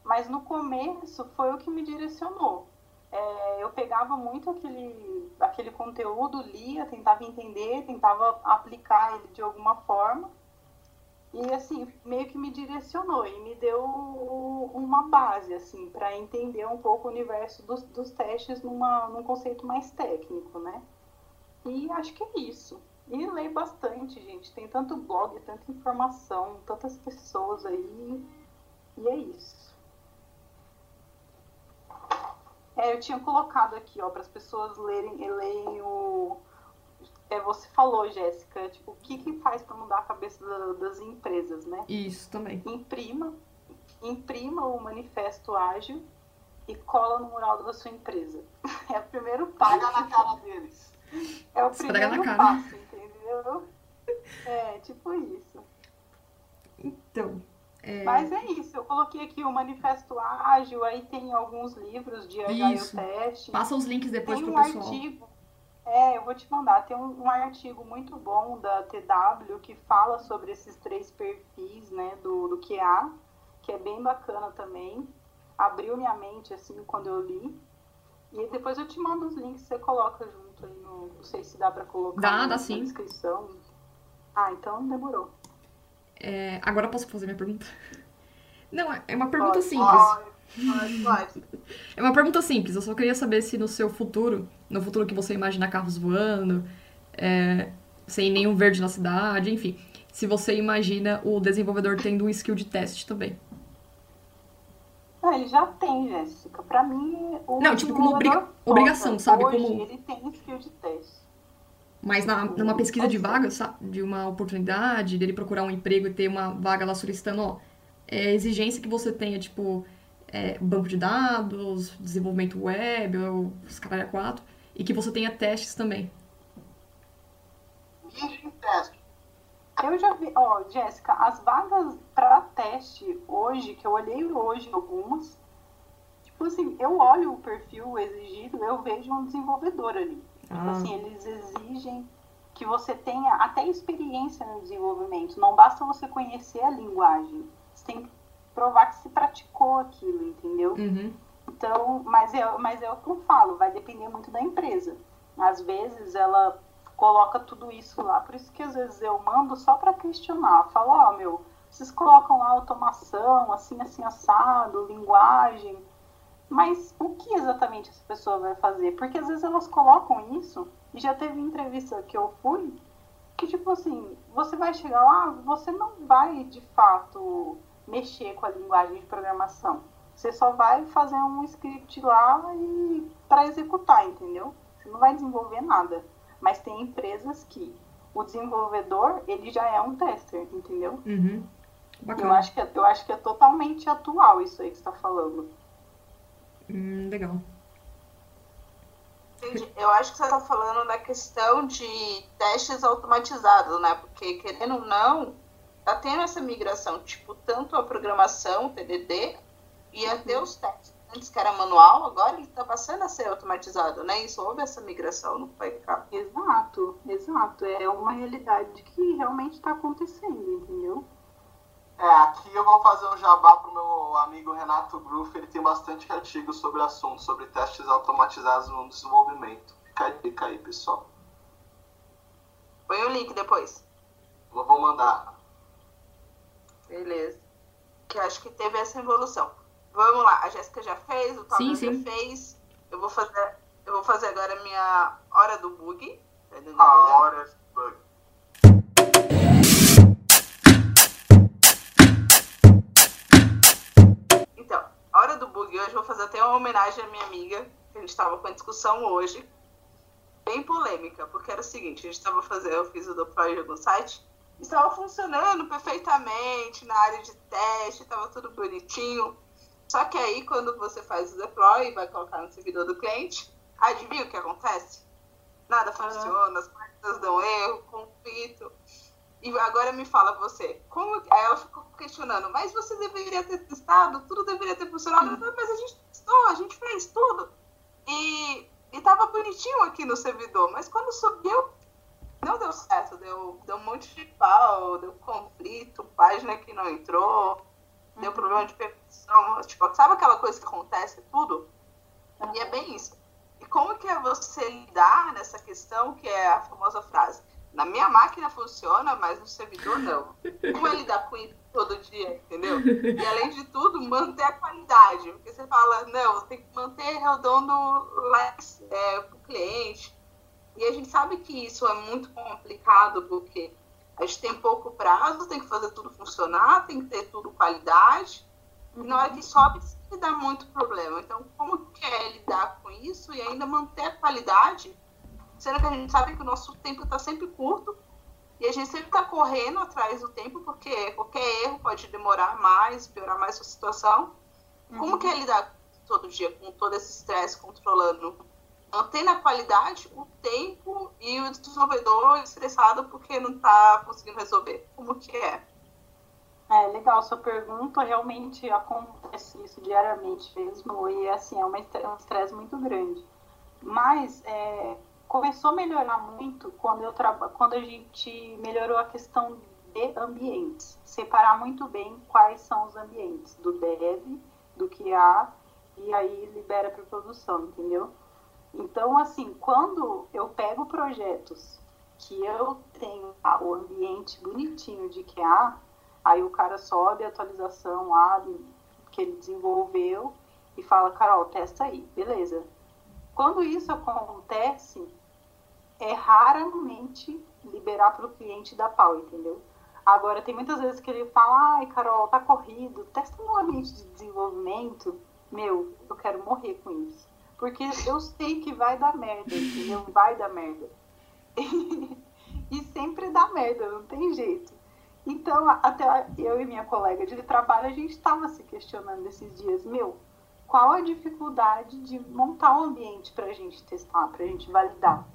Mas no começo foi o que me direcionou é, eu pegava muito aquele, aquele conteúdo, lia, tentava entender, tentava aplicar ele de alguma forma. E assim, meio que me direcionou e me deu uma base, assim, para entender um pouco o universo dos, dos testes numa, num conceito mais técnico, né? E acho que é isso. E leio bastante, gente. Tem tanto blog, tanta informação, tantas pessoas aí. E é isso. É, eu tinha colocado aqui, ó, para as pessoas lerem, lerem o. É, você falou, Jéssica, tipo, o que, que faz para mudar a cabeça da, das empresas, né? Isso também. Imprima, imprima o manifesto ágil e cola no mural da sua empresa. É o primeiro passo. Paga na cara deles. É o primeiro passo, entendeu? É, tipo isso. Então, é... Mas é isso, eu coloquei aqui o Manifesto Ágil, aí tem alguns livros de Agile Test. Passa os links depois tem pro um pessoal. Artigo, é, eu vou te mandar. Tem um, um, artigo muito bom da TW que fala sobre esses três perfis, né, do, do QA, que é bem bacana também. Abriu minha mente, assim, quando eu li. E depois eu te mando os links, você coloca junto aí no... Não sei se dá para colocar dá, na, dá, sim. descrição. Ah, então demorou. É, agora posso fazer minha pergunta? Não, é uma pergunta pode, simples. Pode, pode. É uma pergunta simples. Eu só queria saber se no seu futuro, no futuro que você imagina carros voando, é, sem nenhum verde na cidade, enfim, se você imagina o desenvolvedor tendo um skill de teste também. Ah, ele já tem, Jéssica. Pra mim, o Não, tipo, como obriga obrigação, sabe? Hoje, como... ele tem skill de teste. Mas na, numa pesquisa de vaga, sabe? De uma oportunidade, dele procurar um emprego e ter uma vaga lá solicitando, ó, é exigência que você tenha, tipo, é, banco de dados, desenvolvimento web, os caralho 4, e que você tenha testes também. Virgem teste. Eu já vi, ó, Jéssica, as vagas para teste hoje, que eu olhei hoje algumas, tipo assim, eu olho o perfil exigido, eu vejo um desenvolvedor ali. Tipo ah. assim, eles exigem que você tenha até experiência no desenvolvimento. Não basta você conhecer a linguagem. Você tem que provar que se praticou aquilo, entendeu? Uhum. Então, mas é, mas é o que eu falo, vai depender muito da empresa. Às vezes ela coloca tudo isso lá, por isso que às vezes eu mando só para questionar. Falo, ó, oh, meu, vocês colocam lá automação, assim, assim, assado, linguagem mas o que exatamente essa pessoa vai fazer? Porque às vezes elas colocam isso E já teve entrevista que eu fui que, tipo assim, você vai chegar lá, você não vai de fato mexer com a linguagem de programação. Você só vai fazer um script lá e para executar, entendeu? Você não vai desenvolver nada. Mas tem empresas que o desenvolvedor, ele já é um tester, entendeu? Uhum. Eu acho, que, é- eu acho que é totalmente atual isso aí que você está falando. Hum, legal. Entendi. Eu acho que você está falando da questão de testes automatizados, né? Porque, querendo ou não, tá tendo essa migração, tipo, tanto a programação, TDD, e até os testes. Antes que era manual, agora ele está passando a ser automatizado, né? Isso houve essa migração no PyCap. Exato, exato. É uma realidade que realmente está acontecendo, entendeu? É, aqui eu vou fazer um jabá pro meu amigo Renato Gruff, ele tem bastante artigo sobre o assunto, sobre testes automatizados no desenvolvimento. Fica a dica aí, pessoal. Põe o link depois. Eu vou mandar. Beleza. Que acho que teve essa evolução. Vamos lá, a Jéssica já fez, o Sim, já fez. Eu vou fazer, eu vou fazer agora a minha hora do bug. A hora de bug. Então, a hora do bug hoje eu vou fazer até uma homenagem à minha amiga, que a gente estava com a discussão hoje, bem polêmica, porque era o seguinte, a gente estava fazendo, eu fiz o deploy no site, estava funcionando perfeitamente na área de teste, estava tudo bonitinho. Só que aí quando você faz o deploy e vai colocar no servidor do cliente, adivinha o que acontece? Nada funciona, as máquinas dão erro, conflito. E agora me fala você, como aí ela ficou questionando, mas você deveria ter testado, tudo deveria ter funcionado, falei, mas a gente testou, a gente fez tudo. E, e tava bonitinho aqui no servidor, mas quando subiu, não deu certo, deu, deu um monte de pau, deu conflito, página que não entrou, deu problema de permissão, tipo, sabe aquela coisa que acontece tudo? E é bem isso. E como que é você lidar nessa questão que é a famosa frase? Na minha máquina funciona, mas no servidor não. Como é lidar com isso todo dia, entendeu? E além de tudo, manter a qualidade. Porque você fala, não, tem que manter rodando lá é, pro cliente. E a gente sabe que isso é muito complicado, porque a gente tem pouco prazo, tem que fazer tudo funcionar, tem que ter tudo qualidade. E na hora que sobe, sempre dá muito problema. Então, como que é lidar com isso e ainda manter a qualidade? Sendo que a gente sabe que o nosso tempo está sempre curto e a gente sempre está correndo atrás do tempo, porque qualquer erro pode demorar mais, piorar mais a sua situação. Como que é lidar todo dia com todo esse estresse, controlando, mantendo a qualidade, o tempo e o desenvolvedor estressado porque não está conseguindo resolver? Como que é? É legal sua pergunta, realmente acontece isso diariamente mesmo, e assim, é um estresse muito grande. Mas é, começou a melhorar muito quando, eu quando a gente melhorou a questão de ambientes. Separar muito bem quais são os ambientes do dev, do QA, e aí libera para produção, entendeu? Então, assim, quando eu pego projetos que eu tenho ah, o ambiente bonitinho de QA, aí o cara sobe a atualização lá que ele desenvolveu e fala, Carol, testa aí, beleza. Quando isso acontece, é raramente liberar para o cliente da pau, entendeu? Agora, tem muitas vezes que ele fala, ai, Carol, tá corrido, testa no ambiente de desenvolvimento. Meu, eu quero morrer com isso. Porque eu sei que vai dar merda, entendeu? Vai dar merda. e sempre dá merda, não tem jeito. Então, até eu e minha colega de trabalho, a gente estava se questionando esses dias, meu, qual a dificuldade de montar um ambiente para a gente testar, para a gente validar?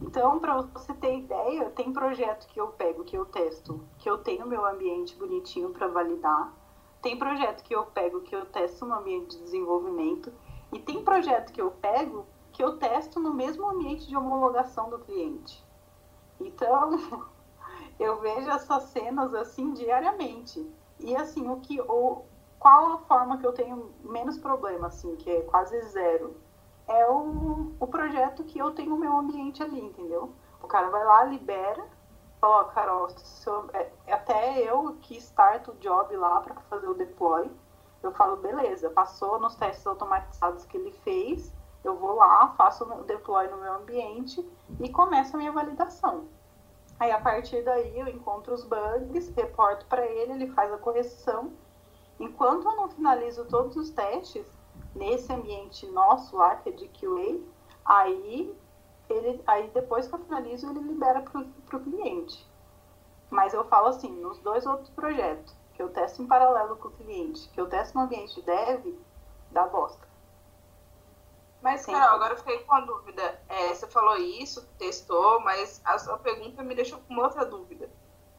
Então, para você ter ideia, tem projeto que eu pego, que eu testo, que eu tenho meu ambiente bonitinho para validar. Tem projeto que eu pego, que eu testo no ambiente de desenvolvimento. E tem projeto que eu pego, que eu testo no mesmo ambiente de homologação do cliente. Então, eu vejo essas cenas assim diariamente. E assim, o que o qual a forma que eu tenho menos problema assim, que é quase zero, é o, o projeto que eu tenho o meu ambiente ali, entendeu? O cara vai lá, libera, fala, ó, Carol, se eu- é- é até eu que starto o job lá para fazer o deploy, eu falo, beleza, passou nos testes automatizados que ele fez, Eu vou lá, faço o deploy no meu ambiente e começo a minha validação. Aí a partir daí eu encontro os bugs, reporto para ele, ele faz a correção. Enquanto eu não finalizo todos os testes nesse ambiente nosso lá, que é de QA, aí ele, aí depois que eu finalizo, ele libera para o cliente. Mas eu falo assim, nos dois outros projetos, que eu testo em paralelo com o cliente, que eu testo no ambiente de dev, dá bosta. Mas, Carol, agora eu fiquei com uma dúvida. É, você falou isso, testou, mas a sua pergunta me deixou com outra dúvida.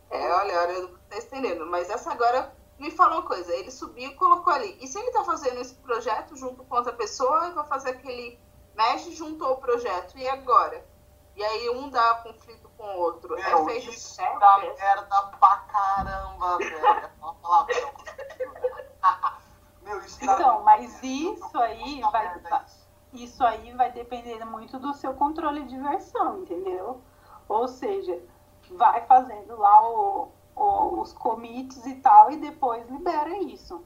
É, olha, olha, eu não tá entendendo. Mas essa agora me falou uma coisa. Ele subiu e colocou ali. E se ele tá fazendo esse projeto junto com outra pessoa e vai fazer aquele mexe junto ao projeto, e agora? E aí um dá conflito com o outro. Meu, é feito isso certo? dá merda pra caramba, velho. Uma palavrão. Meu, isso então, mas isso aí vai... Isso isso aí vai depender muito do seu controle de versão, entendeu? Ou seja, vai fazendo lá o, o, os commits e tal e depois libera isso.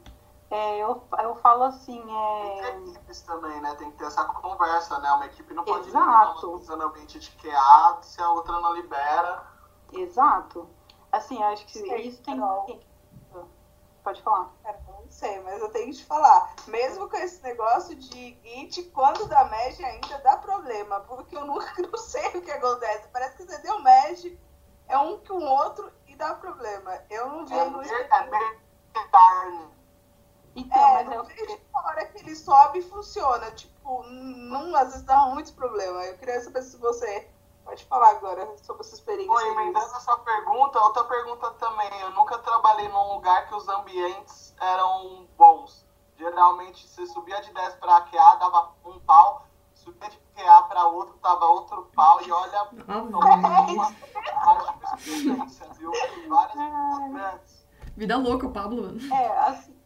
É, eu, eu falo assim, é... Tem equipes também, né? Tem que ter essa conversa, né? Uma equipe não pode Exato. de QA se a outra não libera. Exato. Assim, acho que Sim, isso tem, tem, Pode falar. É, não sei, mas eu tenho que te falar. Mesmo com esse negócio de Git, quando dá mesh ainda dá problema, porque eu nunca não sei o que acontece. Parece que você deu mesh, é um com o outro e dá problema. Eu não vejo isso. É, é Então, é, mas eu a hora que ele sobe funciona. Tipo, não, às vezes dá muitos problemas. Eu queria saber se você Pode falar agora sobre essa experiência. Oi, emendando essa pergunta, outra pergunta também. Eu nunca trabalhei num lugar que os ambientes eram bons. Geralmente, se subia de 10 para QA, dava um pau. Subia de QA para outro, dava outro pau. E olha, ah, experiência, viu? Várias Vida louca, Pablo. É, assim.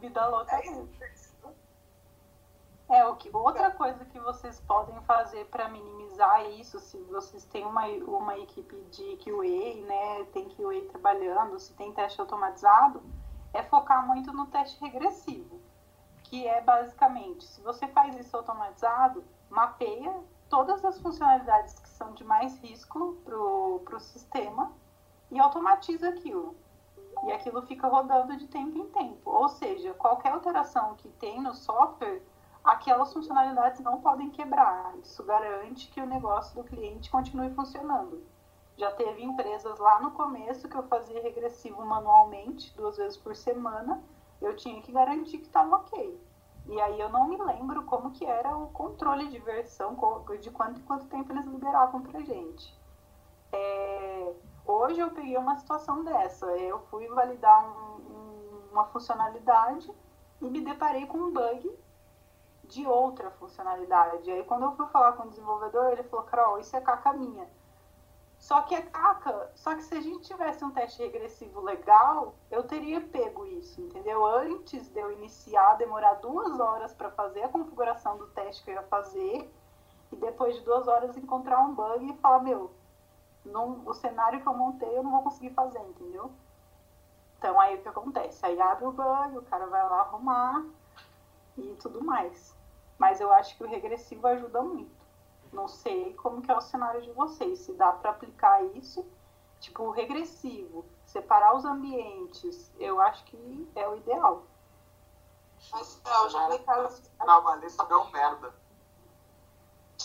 Vida louca. É é, o que, outra coisa que vocês podem fazer para minimizar isso, se vocês têm uma, uma equipe de QA, né, tem QA trabalhando, se tem teste automatizado, é focar muito no teste regressivo, que é basicamente, se você faz isso automatizado, mapeia todas as funcionalidades que são de mais risco para o sistema e automatiza aquilo. E aquilo fica rodando de tempo em tempo. Ou seja, qualquer alteração que tem no software aquelas funcionalidades não podem quebrar. Isso garante que o negócio do cliente continue funcionando. Já teve empresas lá no começo que eu fazia regressivo manualmente, duas vezes por semana, eu tinha que garantir que estava ok. E aí eu não me lembro como que era o controle de versão, de quanto em quanto tempo eles liberavam pra gente. É, hoje eu peguei uma situação dessa. Eu fui validar um, um, uma funcionalidade e me deparei com um bug de outra funcionalidade. Aí quando eu fui falar com o desenvolvedor, ele falou, Carol, isso é caca minha. Só que é caca, só que se a gente tivesse um teste regressivo legal, eu teria pego isso, entendeu? Antes de eu iniciar, demorar duas horas para fazer a configuração do teste que eu ia fazer, e depois de duas horas encontrar um bug e falar, meu, não, o cenário que eu montei eu não vou conseguir fazer, entendeu? Então aí o que acontece? Aí abre o bug, o cara vai lá arrumar e tudo mais. Mas eu acho que o regressivo ajuda muito. Não sei como que é o cenário de vocês, se dá para aplicar isso, tipo o regressivo, separar os ambientes, eu acho que é o ideal. Mas não, já vi casos. Não, Vanessa deu merda.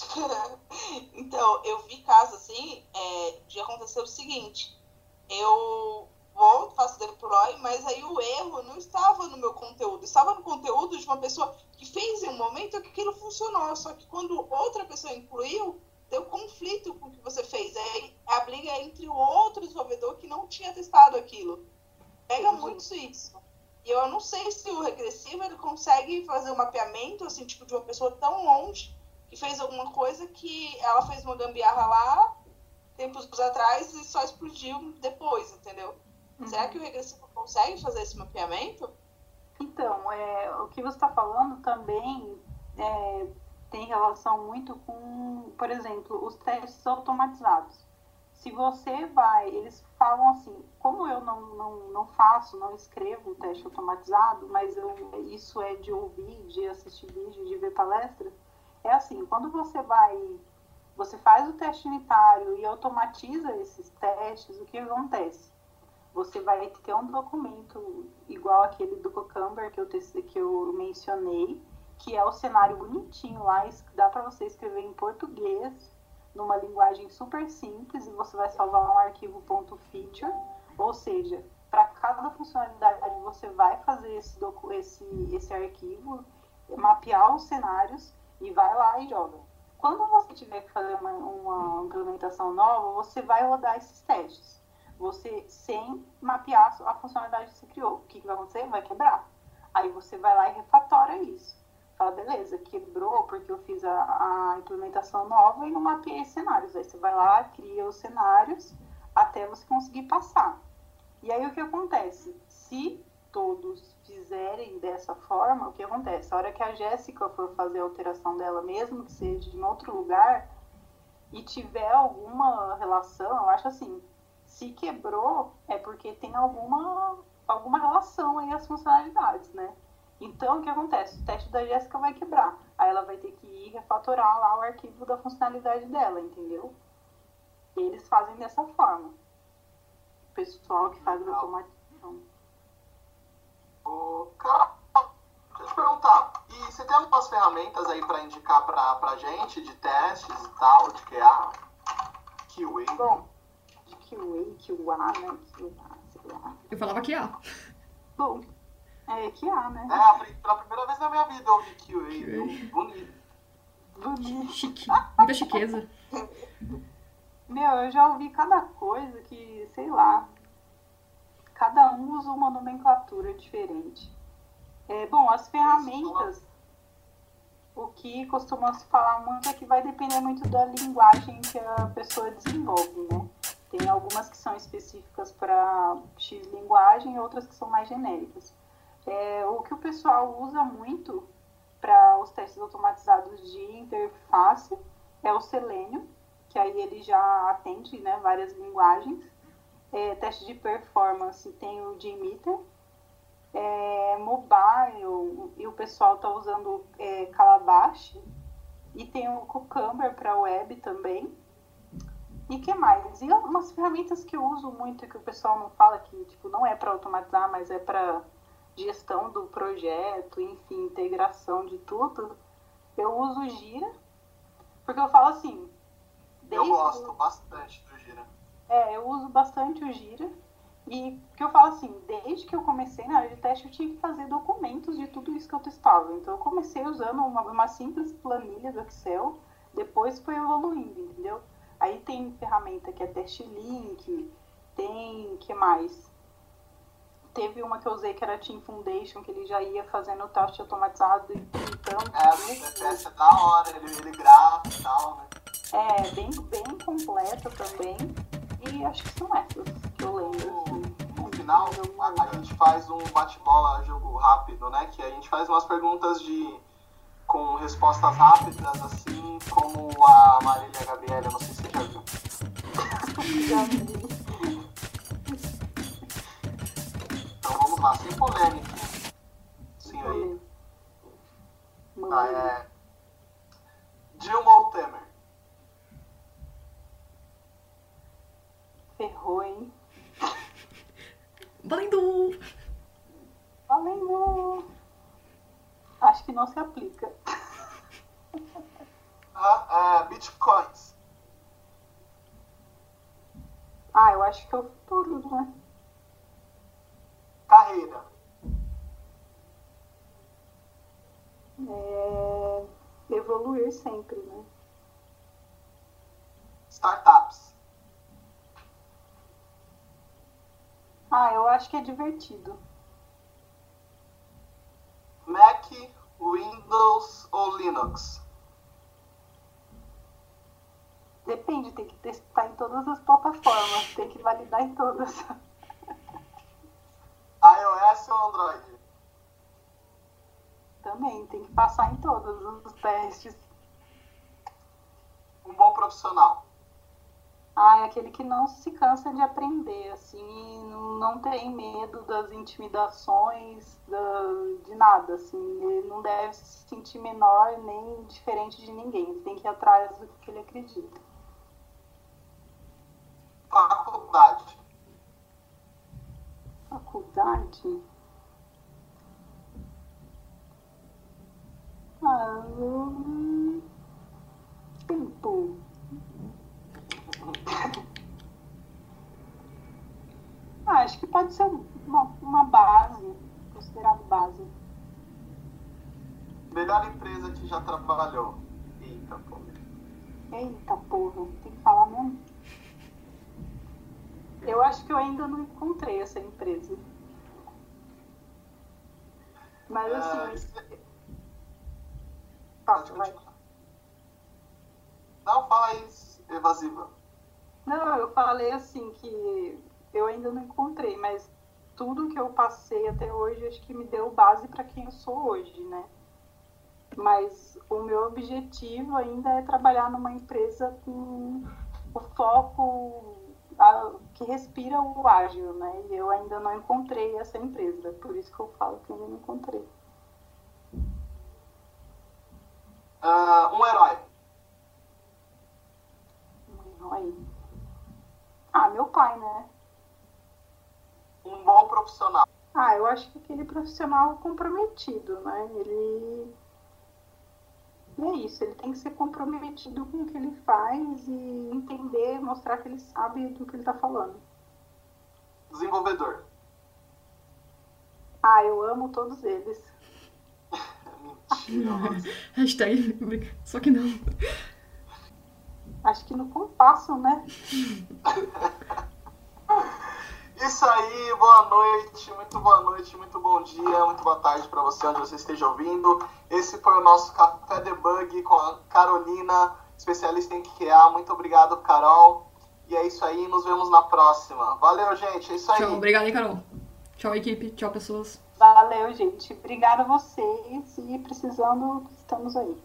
então, eu vi casos assim é, de acontecer o seguinte. Eu vou, faço deploy, mas aí o erro não estava no meu conteúdo, estava no conteúdo de uma pessoa que fez em um momento que aquilo funcionou, só que quando outra pessoa incluiu, deu conflito com o que você fez. Aí a briga é entre o outro desenvolvedor que não tinha testado aquilo. Pega uhum. muito isso. E eu não sei se o regressivo ele consegue fazer um mapeamento assim, tipo, de uma pessoa tão longe que fez alguma coisa que ela fez uma gambiarra lá tempos atrás e só explodiu depois, entendeu? Uhum. Será que o regressivo consegue fazer esse mapeamento? Então, é, o que você está falando também é, tem relação muito com, por exemplo, os testes automatizados. Se você vai, eles falam assim, como eu não, não, não faço, não escrevo o teste automatizado, mas eu, isso é de ouvir, de assistir vídeo, de ver palestra, É assim, quando você vai, você faz o teste unitário e automatiza esses testes, o que acontece? Você vai ter um documento igual aquele do Cucumber que eu, que eu mencionei, que é o cenário bonitinho lá, dá para você escrever em português, numa linguagem super simples, e você vai salvar um arquivo .feature, ou seja, para cada funcionalidade você vai fazer esse, esse, esse arquivo, mapear os cenários e vai lá e joga. Quando você tiver que fazer uma, uma implementação nova, você vai rodar esses testes. Você, sem mapear a funcionalidade que você criou. O que, que vai acontecer? Vai quebrar. Aí você vai lá e refatora isso. Fala, beleza, quebrou porque eu fiz a, a implementação nova e não mapeei cenários. Aí você vai lá, cria os cenários até você conseguir passar. E aí o que acontece? Se todos fizerem dessa forma, o que acontece? A hora que a Jéssica for fazer a alteração dela, mesmo que seja em outro lugar, e tiver alguma relação, eu acho assim, se quebrou, é porque tem alguma, alguma relação aí as funcionalidades, né? Então, o que acontece? O teste da Jéssica vai quebrar. Aí ela vai ter que ir refatorar lá o arquivo da funcionalidade dela, entendeu? Eles fazem dessa forma. O pessoal que faz a automatização. Ô, cara, deixa eu te perguntar. E você tem algumas ferramentas aí para indicar pra, pra gente de testes e tal, de QA? QA? Bom, de QA, QA, né? QA, lá. Eu falava QA. Bom, é QA, né? É, pela primeira vez na minha vida eu ouvi QA, viu? Bonito. Bonito. Chique. Muita chiqueza. Meu, eu já ouvi cada coisa que, sei lá, cada um usa uma nomenclatura diferente. É, bom, as ferramentas, o que costuma se falar muito é que vai depender muito da linguagem que a pessoa desenvolve, né? Tem algumas que são específicas para X linguagem e outras que são mais genéricas. É, o que o pessoal usa muito para os testes automatizados de interface é o Selenium, que aí ele já atende né, várias linguagens. É, teste de performance tem o Gmeter. É, mobile, e o pessoal está usando é, Calabash. E tem o Cucumber para web também. E que mais? E umas ferramentas que eu uso muito que o pessoal não fala que tipo, não é para automatizar, mas é para gestão do projeto, enfim, integração de tudo, eu uso o Gira, porque eu falo assim. Eu gosto bastante do. É, eu uso bastante o Gira. E que eu falo assim, desde que eu comecei na área de teste, eu tive que fazer documentos de tudo isso que eu testava. Então eu comecei usando uma, uma simples planilha do Excel, depois foi evoluindo, entendeu? Aí tem ferramenta que é teste link, tem que mais? Teve uma que eu usei que era Team Foundation, que ele já ia fazendo o teste automatizado e então. É, o teste é da hora, ele, ele grava e tal, né? É, bem, bem completa também. E acho que são essas que eu lembro. No, assim. no final, a, gente faz um bate-bola, jogo rápido, né? Que a gente faz umas perguntas de com respostas rápidas, assim, como a Marília Gabriela, não sei se você já viu. Já vi. Então vamos lá, sem polêmica. Sim, aí. Tá, é. Dilma ou Temer? Ferrou, hein? Valendo! Valendo! Acho que não se aplica. Ah, é, Bitcoins. Ah, eu acho que é o futuro, né? Carreira. É... Evoluir sempre, né? Startups. Ah, eu acho que é divertido. Depende, tem que testar em todas as plataformas, tem que validar em todas. iOS ou Android? Também, tem que passar em todos os testes. Um bom profissional. Aquele que não se cansa de aprender, assim, não, não tem medo das intimidações, da, de nada, assim. Ele não deve se sentir menor nem diferente de ninguém. Ele tem que ir atrás do que ele acredita. Faculdade. Faculdade? Ah, hum, tempo. Ah, acho que pode ser uma, uma base, considerado base. Melhor empresa que já trabalhou. Eita, pô. Eita porra, tem que falar mesmo? Eu acho que eu ainda não encontrei essa empresa. Mas É, assim, pode fala, vai. Não, fala aí, evasiva. Não, eu falei assim que eu ainda não encontrei, mas tudo que eu passei até hoje acho que me deu base para quem eu sou hoje, né? Mas o meu objetivo ainda é trabalhar numa empresa com o foco a- que respira o ágil, né? E eu ainda não encontrei essa empresa, por isso que eu falo que ainda não encontrei. Ah, um herói. Um herói. Ah, meu pai, né? Um bom profissional. Ah, eu acho que aquele profissional comprometido, né? Ele. E é isso, ele tem que ser comprometido com o que ele faz e entender, mostrar que ele sabe do que ele tá falando. Desenvolvedor. Ah, eu amo todos eles. Hashtag Só que não. Acho que no compasso, né? Isso aí, boa noite, muito boa noite, muito bom dia, muito boa tarde para você onde você esteja ouvindo. Esse foi o nosso Café Debug com a Carolina, especialista em QA. Muito obrigado, Carol. E é isso aí, nos vemos na próxima. Valeu, gente, é isso aí. Tchau, obrigada, hein, Carol. Tchau, equipe. Tchau, pessoas. Valeu, gente. Obrigada a vocês e precisando, estamos aí.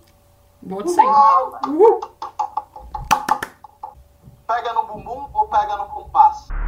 Sempre. Uhul. Pega no bumbum ou pega no compasso?